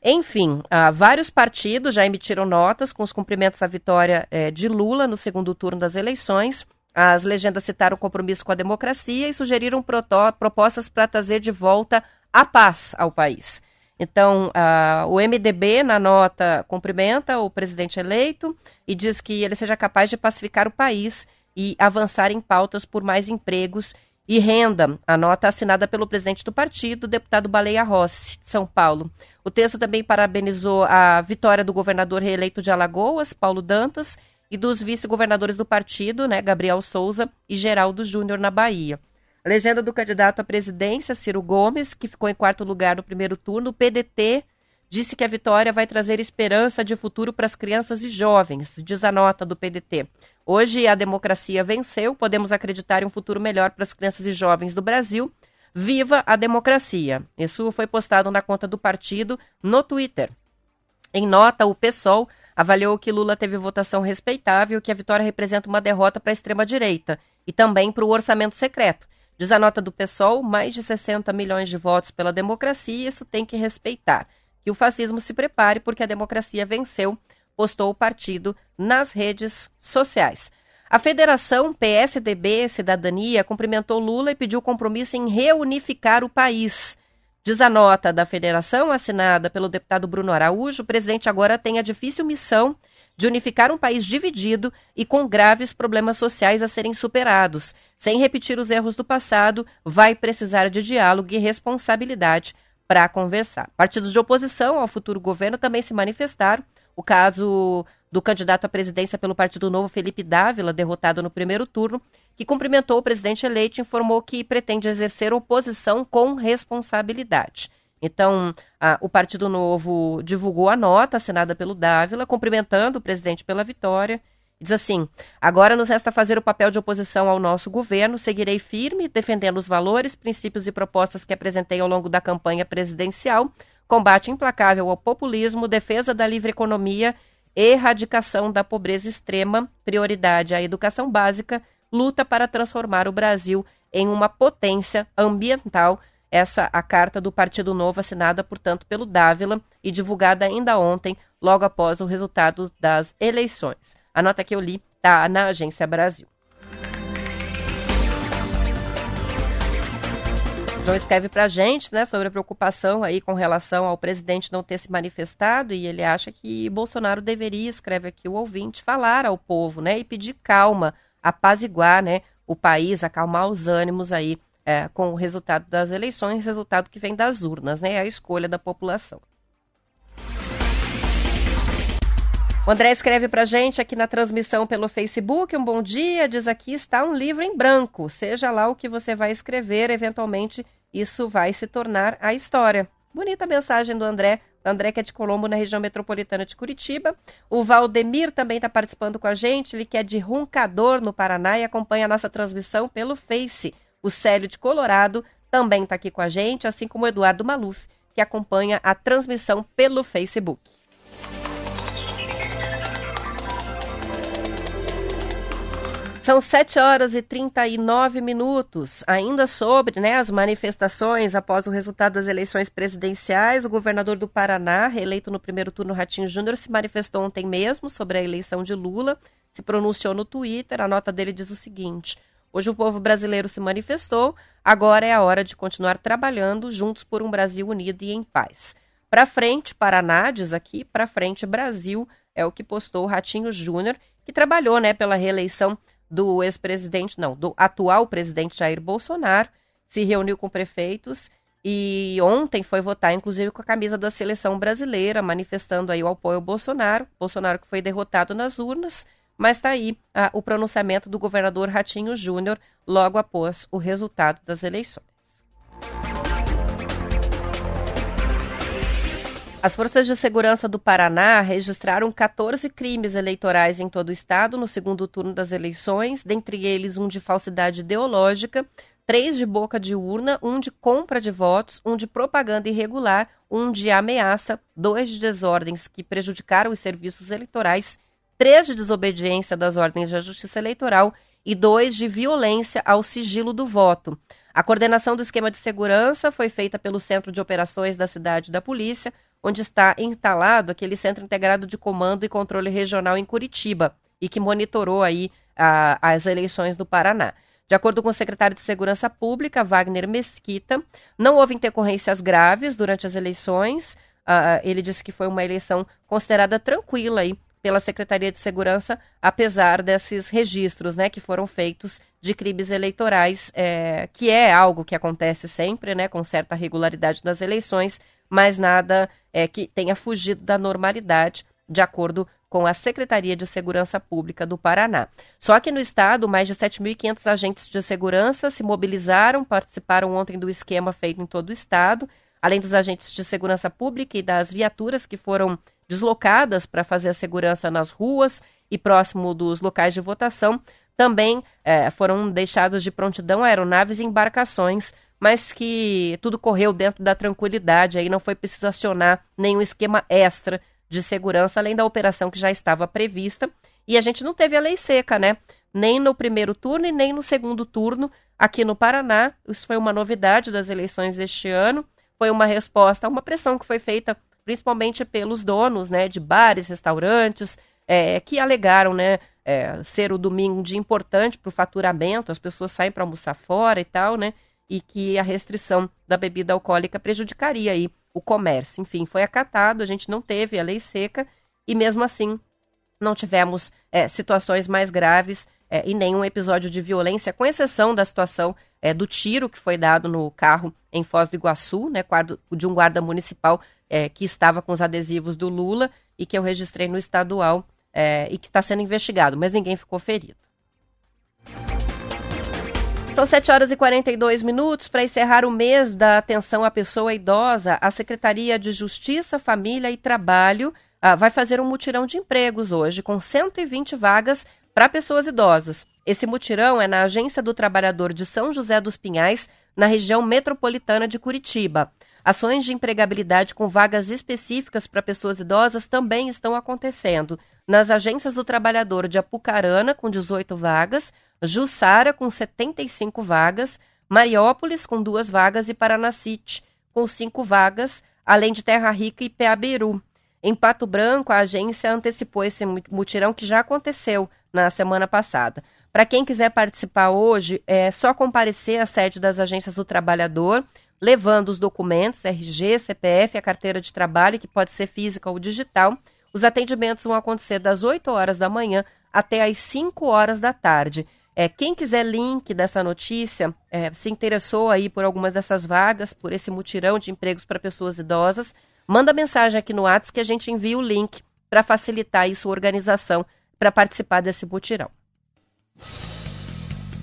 Enfim, uh, vários partidos já emitiram notas com os cumprimentos à vitória eh, de Lula no segundo turno das eleições. As legendas citaram compromisso com a democracia e sugeriram propostas para trazer de volta a paz ao país. Então, uh, o MDB, na nota, cumprimenta o presidente eleito e diz que ele seja capaz de pacificar o país e avançar em pautas por mais empregos e renda. A nota assinada pelo presidente do partido, deputado Baleia Rossi, de São Paulo. O texto também parabenizou a vitória do governador reeleito de Alagoas, Paulo Dantas, e dos vice-governadores do partido, né, Gabriel Souza e Geraldo Júnior, na Bahia. A legenda do candidato à presidência, Ciro Gomes, que ficou em quarto lugar no primeiro turno, o PDT disse que a vitória vai trazer esperança de futuro para as crianças e jovens, diz a nota do PDT. Hoje a democracia venceu, podemos acreditar em um futuro melhor para as crianças e jovens do Brasil. Viva a democracia! Isso foi postado na conta do partido no Twitter. Em nota, o PSOL avaliou que Lula teve votação respeitável e que a vitória representa uma derrota para a extrema-direita e também para o orçamento secreto. Diz a nota do PSOL, mais de 60 milhões de votos pela democracia, isso tem que respeitar. Que o fascismo se prepare porque a democracia venceu, postou o partido nas redes sociais. A Federação PSDB Cidadania cumprimentou Lula e pediu compromisso em reunificar o país. Diz a nota da federação, assinada pelo deputado Bruno Araújo, o presidente agora tem a difícil missão de unificar um país dividido e com graves problemas sociais a serem superados. Sem repetir os erros do passado, vai precisar de diálogo e responsabilidade para conversar. Partidos de oposição ao futuro governo também se manifestaram. O caso do candidato à presidência pelo Partido Novo, Felipe Dávila, derrotado no primeiro turno, que cumprimentou o presidente eleito e informou que pretende exercer oposição com responsabilidade. Então, a, o Partido Novo divulgou a nota assinada pelo Dávila, cumprimentando o presidente pela vitória. Diz assim: agora nos resta fazer o papel de oposição ao nosso governo. Seguirei firme, defendendo os valores, princípios e propostas que apresentei ao longo da campanha presidencial. Combate implacável ao populismo, defesa da livre economia erradicação da pobreza extrema, prioridade à educação básica, luta para transformar o Brasil em uma potência ambiental. Essa a carta do Partido Novo assinada, portanto, pelo Dávila e divulgada ainda ontem, logo após o resultado das eleições. A nota que eu li está na Agência Brasil. João escreve para a gente né, sobre a preocupação aí com relação ao presidente não ter se manifestado e ele acha que Bolsonaro deveria, escreve aqui o ouvinte, falar ao povo né, e pedir calma, apaziguar né, o país, acalmar os ânimos aí é, com o resultado das eleições, resultado que vem das urnas, né, a escolha da população. O André escreve para gente aqui na transmissão pelo Facebook. Um bom dia. Diz aqui está um livro em branco. Seja lá o que você vai escrever, eventualmente isso vai se tornar a história. Bonita mensagem do André. O André que é de Colombo, na região metropolitana de Curitiba. O Valdemir também está participando com a gente. Ele que é de Runcador, no Paraná, e acompanha a nossa transmissão pelo Face. O Célio de Colorado também está aqui com a gente, assim como o Eduardo Maluf, que acompanha a transmissão pelo Facebook. São 7 horas e 39 minutos. Ainda sobre né, as manifestações após o resultado das eleições presidenciais, o governador do Paraná, reeleito no primeiro turno Ratinho Júnior, se manifestou ontem mesmo sobre a eleição de Lula, se pronunciou no Twitter. A nota dele diz o seguinte: Hoje o povo brasileiro se manifestou, agora é a hora de continuar trabalhando juntos por um Brasil unido e em paz. Para frente, Paraná, diz aqui, para frente, Brasil, é o que postou o Ratinho Júnior, que trabalhou né, pela reeleição do ex-presidente, não, do atual presidente Jair Bolsonaro, se reuniu com prefeitos e ontem foi votar, inclusive, com a camisa da seleção brasileira, manifestando aí o apoio ao Bolsonaro. Bolsonaro que foi derrotado nas urnas, mas está aí ah, o pronunciamento do governador Ratinho Júnior logo após o resultado das eleições. As forças de segurança do Paraná registraram 14 crimes eleitorais em todo o estado no segundo turno das eleições, dentre eles um de falsidade ideológica, três de boca de urna, um de compra de votos, um de propaganda irregular, um de ameaça, dois de desordens que prejudicaram os serviços eleitorais, três de desobediência das ordens da Justiça Eleitoral e dois de violência ao sigilo do voto. A coordenação do esquema de segurança foi feita pelo Centro de Operações da Cidade da Polícia, onde está instalado aquele Centro Integrado de Comando e Controle Regional em Curitiba e que monitorou aí a, as eleições do Paraná. De acordo com o secretário de Segurança Pública, Wagner Mesquita, não houve intercorrências graves durante as eleições. Uh, ele disse que foi uma eleição considerada tranquila aí pela Secretaria de Segurança, apesar desses registros né, que foram feitos de crimes eleitorais, é, que é algo que acontece sempre, né, com certa regularidade nas eleições, mas nada é, que tenha fugido da normalidade, de acordo com a Secretaria de Segurança Pública do Paraná. Só que no estado, mais de 7.500 agentes de segurança se mobilizaram, participaram ontem do esquema feito em todo o estado, além dos agentes de segurança pública e das viaturas que foram deslocadas para fazer a segurança nas ruas e próximo dos locais de votação. Também é, foram deixados de prontidão aeronaves e embarcações mas que tudo correu dentro da tranquilidade, aí não foi preciso acionar nenhum esquema extra de segurança, além da operação que já estava prevista. E a gente não teve a lei seca, né? Nem no primeiro turno e nem no segundo turno aqui no Paraná. Isso foi uma novidade das eleições deste ano. Foi uma resposta a uma pressão que foi feita principalmente pelos donos né, de bares, restaurantes, é, que alegaram né, é, ser o domingo um dia importante para o faturamento, as pessoas saem para almoçar fora e tal, né? E que a restrição da bebida alcoólica prejudicaria aí o comércio. Enfim, foi acatado, a gente não teve a lei seca e mesmo assim não tivemos é, situações mais graves é, e nenhum episódio de violência, com exceção da situação é, do tiro que foi dado no carro em Foz do Iguaçu, né, de um guarda municipal é, que estava com os adesivos do Lula e que eu registrei no estadual é, e que está sendo investigado, mas ninguém ficou ferido. São 7 horas e 42 minutos para encerrar o mês da atenção à pessoa idosa. A Secretaria de Justiça, Família e Trabalho ah, vai fazer um mutirão de empregos hoje, com 120 vagas para pessoas idosas. Esse mutirão é na Agência do Trabalhador de São José dos Pinhais, na região metropolitana de Curitiba. Ações de empregabilidade com vagas específicas para pessoas idosas também estão acontecendo nas agências do trabalhador de Apucarana, com 18 vagas, Jussara, com 75 vagas, Mariópolis, com duas vagas, e Paranacite, com cinco vagas, além de Terra Rica e Peaberu. Em Pato Branco, a agência antecipou esse mutirão que já aconteceu na semana passada. Para quem quiser participar hoje, é só comparecer à sede das agências do trabalhador, levando os documentos, RG, CPF, a carteira de trabalho, que pode ser física ou digital. Os atendimentos vão acontecer das 8 horas da manhã até às 5 horas da tarde. É, quem quiser link dessa notícia, é, se interessou aí por algumas dessas vagas, por esse mutirão de empregos para pessoas idosas, manda mensagem aqui no WhatsApp que a gente envia o link para facilitar aí sua organização para participar desse mutirão.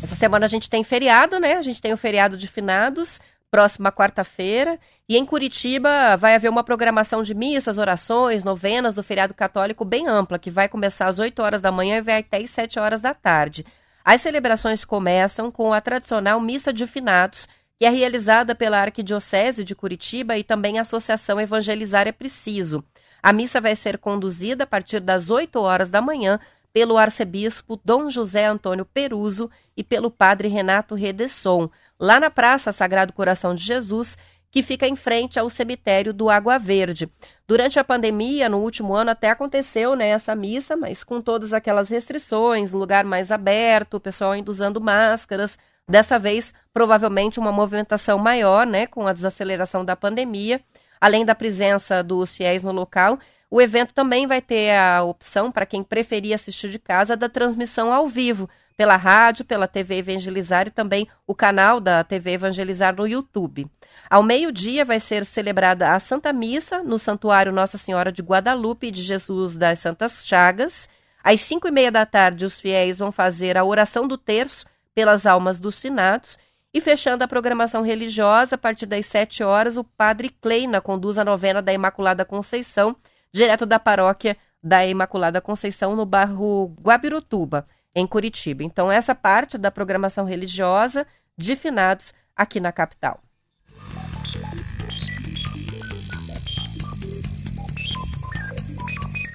Essa semana a gente tem feriado, né? A gente tem o feriado de finados, próxima quarta-feira. E em Curitiba vai haver uma programação de missas, orações, novenas do feriado católico bem ampla, que vai começar às 8 horas da manhã e vai até às 7 horas da tarde. As celebrações começam com a tradicional Missa de Finados, que é realizada pela Arquidiocese de Curitiba e também a Associação Evangelizar é Preciso. A missa vai ser conduzida a partir das 8 horas da manhã pelo arcebispo Dom José Antônio Peruso e pelo padre Renato Redesson, lá na Praça Sagrado Coração de Jesus, que fica em frente ao cemitério do Água Verde. Durante a pandemia, no último ano, até aconteceu né, essa missa, mas com todas aquelas restrições, lugar mais aberto, o pessoal ainda usando máscaras. Dessa vez, provavelmente uma movimentação maior, né, com a desaceleração da pandemia. Além da presença dos fiéis no local, o evento também vai ter a opção, para quem preferir assistir de casa, da transmissão ao vivo, pela rádio, pela TV Evangelizar e também o canal da TV Evangelizar no YouTube. Ao meio-dia vai ser celebrada a Santa Missa no Santuário Nossa Senhora de Guadalupe de Jesus das Santas Chagas. Às cinco e meia da tarde, os fiéis vão fazer a oração do terço pelas almas dos finados. E fechando a programação religiosa, a partir das sete horas, o padre Kleina conduz a novena da Imaculada Conceição, direto da paróquia da Imaculada Conceição, no bairro Guabirutuba em Curitiba. Então, essa parte da programação religiosa de finados aqui na capital.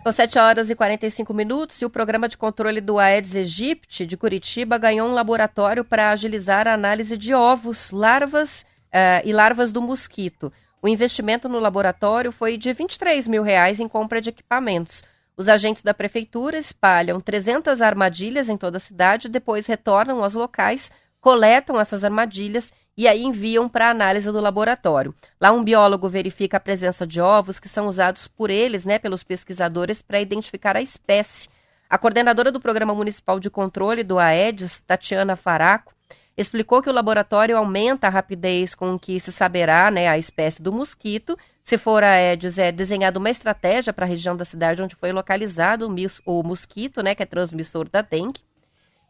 São 7 horas e 45 minutos e o programa de controle do Aedes aegypti de Curitiba ganhou um laboratório para agilizar a análise de ovos, larvas uh, e larvas do mosquito. O investimento no laboratório foi de 23 mil reais em compra de equipamentos. Os agentes da prefeitura espalham 300 armadilhas em toda a cidade, depois retornam aos locais, coletam essas armadilhas e aí enviam para análise do laboratório. Lá um biólogo verifica a presença de ovos que são usados por eles, né, pelos pesquisadores para identificar a espécie. A coordenadora do Programa Municipal de Controle do Aedes, Tatiana Faraco, explicou que o laboratório aumenta a rapidez com que se saberá né, a espécie do mosquito. Se for a Aedes, é desenhada uma estratégia para a região da cidade onde foi localizado o, mosquito, né, que é transmissor da dengue.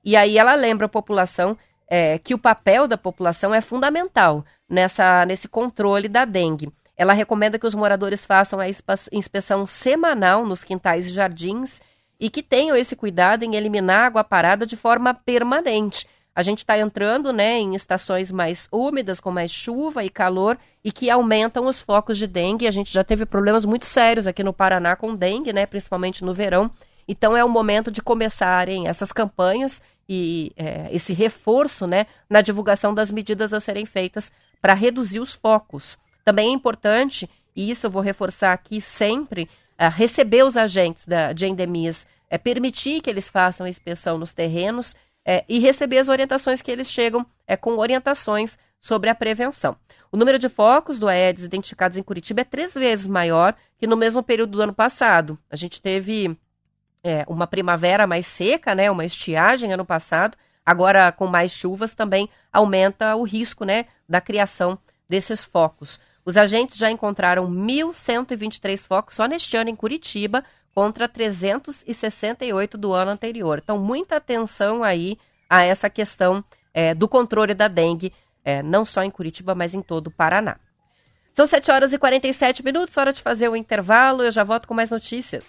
E aí ela lembra a população é, que o papel da população é fundamental nessa, nesse controle da dengue. Ela recomenda que os moradores façam a inspeção semanal nos quintais e jardins e que tenham esse cuidado em eliminar água parada de forma permanente a gente está entrando né, em estações mais úmidas, com mais chuva e calor, e que aumentam os focos de dengue. A gente já teve problemas muito sérios aqui no Paraná com dengue, né, principalmente no verão. Então é o momento de começarem essas campanhas e é, esse reforço né, na divulgação das medidas a serem feitas para reduzir os focos. Também é importante, e isso eu vou reforçar aqui sempre, é, receber os agentes da, de endemias, é, permitir que eles façam a inspeção nos terrenos é, e receber as orientações que eles chegam é, com orientações sobre a prevenção. O número de focos do Aedes identificados em Curitiba é três vezes maior que no mesmo período do ano passado. A gente teve é, uma primavera mais seca, né, uma estiagem ano passado. Agora, com mais chuvas, também aumenta o risco né, da criação desses focos. Os agentes já encontraram 1.123 focos só neste ano em Curitiba, contra 368 do ano anterior. Então, muita atenção aí a essa questão é, do controle da dengue, é, não só em Curitiba, mas em todo o Paraná. São 7 horas e 47 minutos, hora de fazer o intervalo. Eu já volto com mais notícias.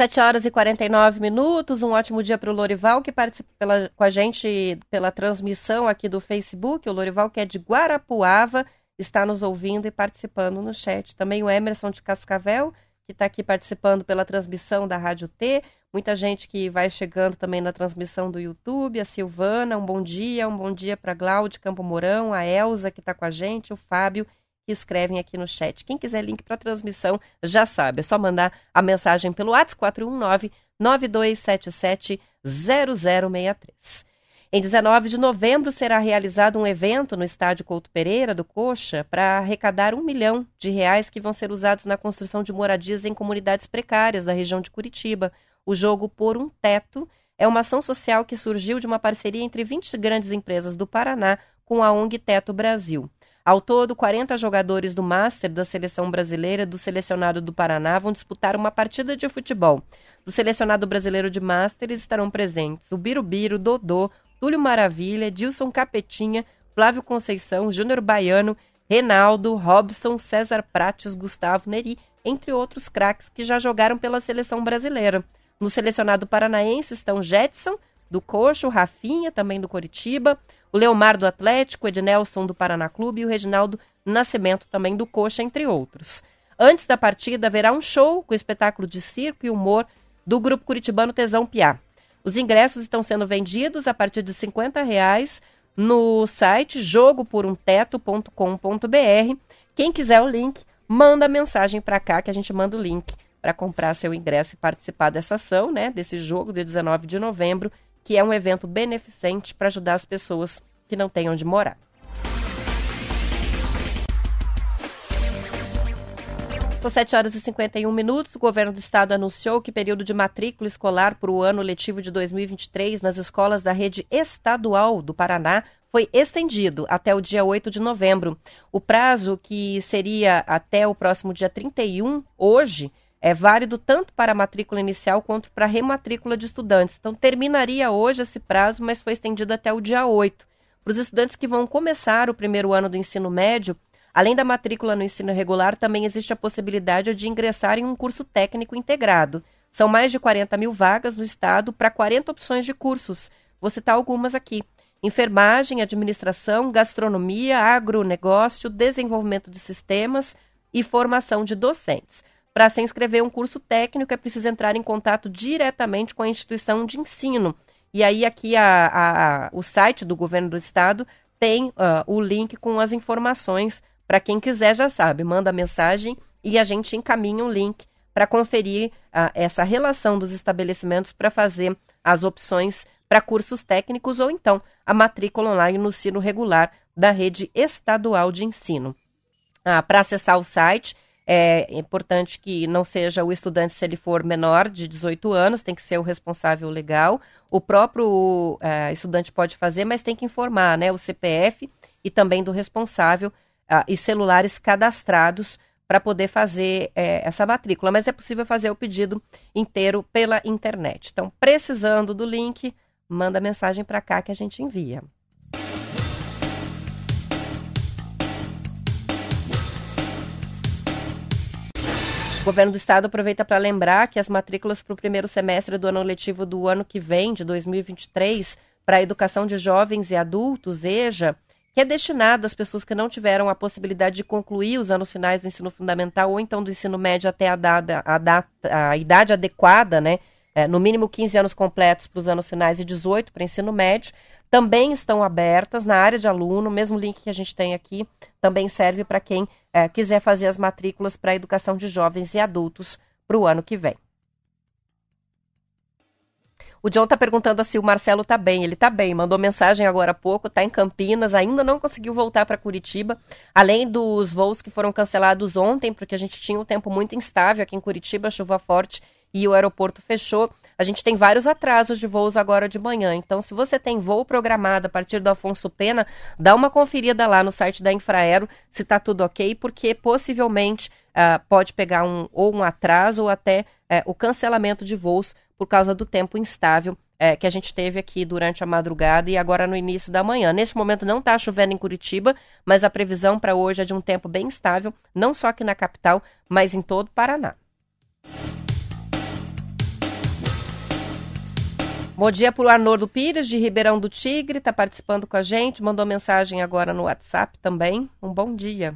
7 horas e 49 minutos. Um ótimo dia para o Lorival, que participa pela, com a gente pela transmissão aqui do Facebook. O Lorival, que é de Guarapuava, está nos ouvindo e participando no chat. Também o Emerson de Cascavel, que está aqui participando pela transmissão da Rádio T. Muita gente que vai chegando também na transmissão do YouTube. A Silvana, um bom dia. Um bom dia para Glaude Campo Mourão, a Elza, que está com a gente, o Fábio escrevem aqui no chat. Quem quiser link para transmissão já sabe, é só mandar a mensagem pelo WhatsApp 419 9277 0063. Em 19 de novembro será realizado um evento no estádio Couto Pereira do Coxa para arrecadar um milhão de reais que vão ser usados na construção de moradias em comunidades precárias da região de Curitiba. O jogo Por um Teto é uma ação social que surgiu de uma parceria entre 20 grandes empresas do Paraná com a ONG Teto Brasil. Ao todo, 40 jogadores do Master da seleção brasileira do selecionado do Paraná vão disputar uma partida de futebol. Do selecionado brasileiro de Masters estarão presentes o Birubiru, Dodô, Túlio Maravilha, Dilson Capetinha, Flávio Conceição, Júnior Baiano, Renaldo, Robson, César Prates, Gustavo Neri, entre outros craques que já jogaram pela seleção brasileira. No selecionado paranaense estão Jetson, do Coxo, Rafinha, também do Coritiba, o Leomar do Atlético, o Ednelson do Paraná Clube e o Reginaldo Nascimento também do Coxa, entre outros. Antes da partida haverá um show com espetáculo de circo e humor do grupo curitibano Tesão Piá. Os ingressos estão sendo vendidos a partir de R$ reais no site jogoporumteto.com.br. Quem quiser o link, manda mensagem para cá que a gente manda o link para comprar seu ingresso e participar dessa ação, né, desse jogo de 19 de novembro, que é um evento beneficente para ajudar as pessoas que não têm onde morar. São 7 horas e 51 minutos. O governo do estado anunciou que o período de matrícula escolar para o ano letivo de 2023 nas escolas da rede estadual do Paraná foi estendido até o dia 8 de novembro. O prazo, que seria até o próximo dia 31, hoje, é válido tanto para a matrícula inicial quanto para a rematrícula de estudantes. Então, terminaria hoje esse prazo, mas foi estendido até o dia 8. Para os estudantes que vão começar o primeiro ano do ensino médio, além da matrícula no ensino regular, também existe a possibilidade de ingressar em um curso técnico integrado. São mais de 40 mil vagas no estado para 40 opções de cursos. Vou citar algumas aqui: enfermagem, administração, gastronomia, agronegócio, desenvolvimento de sistemas e formação de docentes. Para se inscrever em um curso técnico, é preciso entrar em contato diretamente com a instituição de ensino. E aí, aqui, a, a, a o site do governo do estado tem uh, o link com as informações. Para quem quiser, já sabe, manda mensagem e a gente encaminha um link para conferir uh, essa relação dos estabelecimentos para fazer as opções para cursos técnicos ou então a matrícula online no ensino regular da rede estadual de ensino. Ah, para acessar o site, é importante que não seja o estudante se ele for menor de 18 anos, tem que ser o responsável legal. O próprio é, estudante pode fazer, mas tem que informar né, o CPF e também do responsável ah, e celulares cadastrados para poder fazer é, essa matrícula. Mas é possível fazer o pedido inteiro pela internet. Então, precisando do link, manda mensagem para cá que a gente envia. Governo do estado aproveita para lembrar que as matrículas para o primeiro semestre do ano letivo do ano que vem, de 2023, para a educação de jovens e adultos, EJA, que é destinado às pessoas que não tiveram a possibilidade de concluir os anos finais do ensino fundamental ou então do ensino médio até a, dada, a, data, a idade adequada, né? É, no mínimo 15 anos completos para os anos finais e 18 para ensino médio, também estão abertas na área de aluno. O mesmo link que a gente tem aqui também serve para quem é, quiser fazer as matrículas para a educação de jovens e adultos para o ano que vem. O John está perguntando se o Marcelo está bem. Ele está bem, mandou mensagem agora há pouco, está em Campinas, ainda não conseguiu voltar para Curitiba. Além dos voos que foram cancelados ontem, porque a gente tinha um tempo muito instável aqui em Curitiba, chuva forte e o aeroporto fechou. A gente tem vários atrasos de voos agora de manhã. Então, se você tem voo programado a partir do Afonso Pena, dá uma conferida lá no site da Infraero se está tudo ok, porque possivelmente uh, pode pegar um, ou um atraso ou até uh, o cancelamento de voos por causa do tempo instável é, que a gente teve aqui durante a madrugada e agora no início da manhã. Nesse momento não está chovendo em Curitiba, mas a previsão para hoje é de um tempo bem estável, não só aqui na capital, mas em todo o Paraná. Bom dia para o Arnoldo Pires, de Ribeirão do Tigre, está participando com a gente, mandou mensagem agora no WhatsApp também. Um bom dia.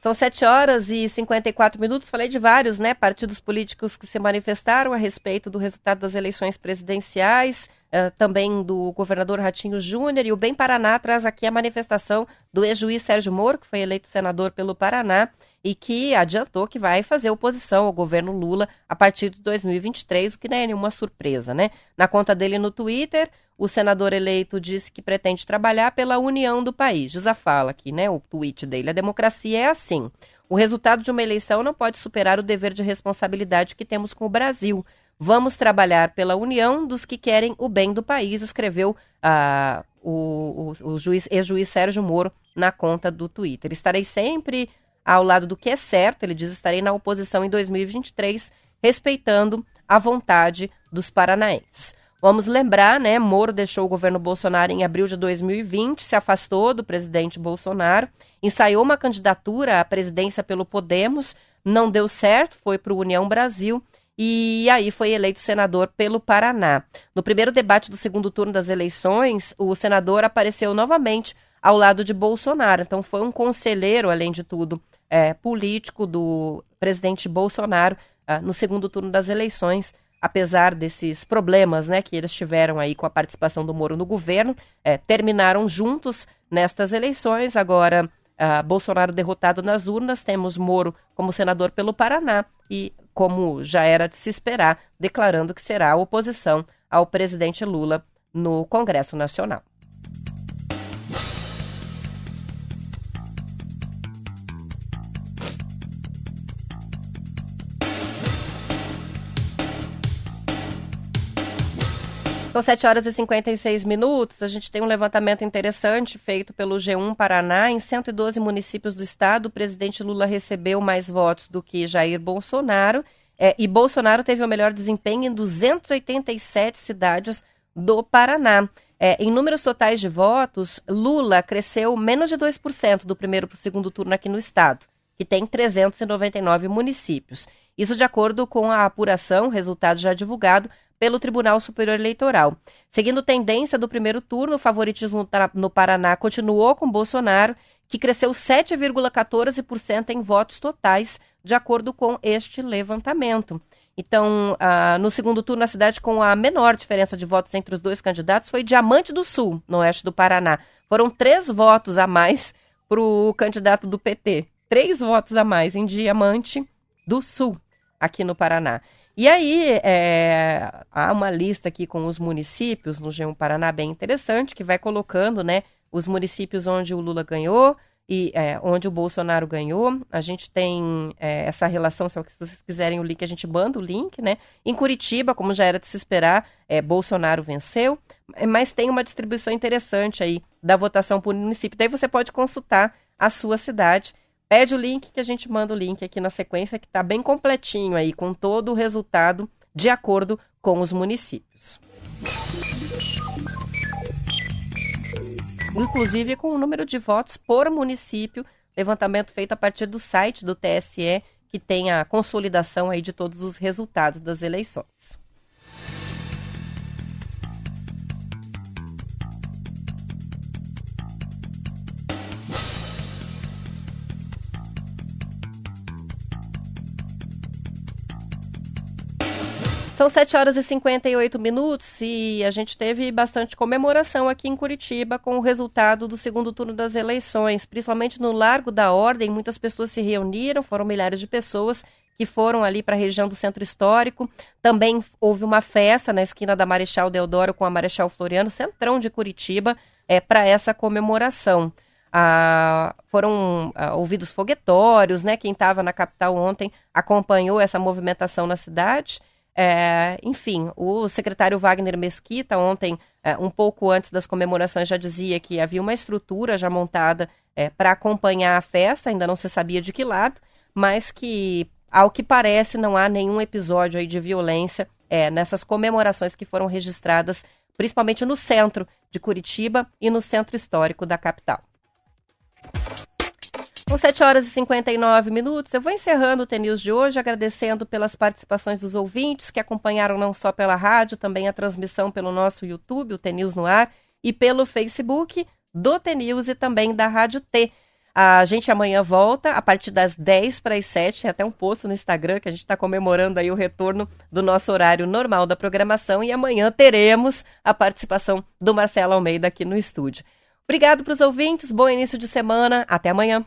São 7 horas e 54 minutos. Falei de vários né, partidos políticos que se manifestaram a respeito do resultado das eleições presidenciais, uh, também do governador Ratinho Júnior. E o Bem Paraná traz aqui a manifestação do ex-juiz Sérgio Moro, que foi eleito senador pelo Paraná, e que adiantou que vai fazer oposição ao governo Lula a partir de 2023, o que não é nenhuma surpresa, né? Na conta dele no Twitter, o senador eleito disse que pretende trabalhar pela união do país. A fala aqui, né? O tweet dele. A democracia é assim. O resultado de uma eleição não pode superar o dever de responsabilidade que temos com o Brasil. Vamos trabalhar pela união dos que querem o bem do país, escreveu uh, o, o, o juiz, ex-juiz Sérgio Moro na conta do Twitter. Estarei sempre ao lado do que é certo, ele diz: estarei na oposição em 2023, respeitando a vontade dos paranaenses. Vamos lembrar, né? Moro deixou o governo Bolsonaro em abril de 2020, se afastou do presidente Bolsonaro, ensaiou uma candidatura à presidência pelo Podemos, não deu certo, foi para o União Brasil e aí foi eleito senador pelo Paraná. No primeiro debate do segundo turno das eleições, o senador apareceu novamente ao lado de Bolsonaro. Então foi um conselheiro, além de tudo, é, político do presidente Bolsonaro uh, no segundo turno das eleições apesar desses problemas né, que eles tiveram aí com a participação do Moro no governo, é, terminaram juntos nestas eleições. Agora, uh, Bolsonaro derrotado nas urnas, temos Moro como senador pelo Paraná e, como já era de se esperar, declarando que será a oposição ao presidente Lula no Congresso Nacional. São 7 horas e 56 minutos. A gente tem um levantamento interessante feito pelo G1 Paraná. Em 112 municípios do estado, o presidente Lula recebeu mais votos do que Jair Bolsonaro. É, e Bolsonaro teve o melhor desempenho em 287 cidades do Paraná. É, em números totais de votos, Lula cresceu menos de 2% do primeiro para o segundo turno aqui no estado, que tem 399 municípios. Isso de acordo com a apuração, resultado já divulgado pelo Tribunal Superior Eleitoral. Seguindo tendência do primeiro turno, o favoritismo no Paraná continuou com Bolsonaro, que cresceu 7,14% em votos totais, de acordo com este levantamento. Então, ah, no segundo turno, a cidade com a menor diferença de votos entre os dois candidatos foi Diamante do Sul, no oeste do Paraná. Foram três votos a mais para o candidato do PT. Três votos a mais em Diamante do Sul, aqui no Paraná. E aí, é, há uma lista aqui com os municípios no G1 Paraná bem interessante, que vai colocando né, os municípios onde o Lula ganhou e é, onde o Bolsonaro ganhou. A gente tem é, essa relação, se vocês quiserem o link, a gente manda o link, né? Em Curitiba, como já era de se esperar, é, Bolsonaro venceu, mas tem uma distribuição interessante aí da votação por município. Daí você pode consultar a sua cidade Pede o link que a gente manda o link aqui na sequência, que está bem completinho aí, com todo o resultado de acordo com os municípios. Inclusive com o número de votos por município, levantamento feito a partir do site do TSE, que tem a consolidação aí de todos os resultados das eleições. São 7 horas e 58 minutos e a gente teve bastante comemoração aqui em Curitiba com o resultado do segundo turno das eleições, principalmente no Largo da Ordem. Muitas pessoas se reuniram, foram milhares de pessoas que foram ali para a região do Centro Histórico. Também houve uma festa na esquina da Marechal Deodoro com a Marechal Floriano, centrão de Curitiba, é, para essa comemoração. Ah, foram ah, ouvidos foguetórios, né? Quem estava na capital ontem acompanhou essa movimentação na cidade. É, enfim, o secretário Wagner Mesquita, ontem, é, um pouco antes das comemorações, já dizia que havia uma estrutura já montada é, para acompanhar a festa, ainda não se sabia de que lado, mas que, ao que parece, não há nenhum episódio aí de violência é, nessas comemorações que foram registradas, principalmente no centro de Curitiba e no centro histórico da capital. São 7 horas e 59 minutos. Eu vou encerrando o TNews de hoje, agradecendo pelas participações dos ouvintes que acompanharam não só pela rádio, também a transmissão pelo nosso YouTube, o TNews no ar, e pelo Facebook do TNews e também da Rádio T. A gente amanhã volta a partir das 10 para as 7, tem até um post no Instagram que a gente está comemorando aí o retorno do nosso horário normal da programação e amanhã teremos a participação do Marcelo Almeida aqui no estúdio. Obrigado para os ouvintes, bom início de semana, até amanhã.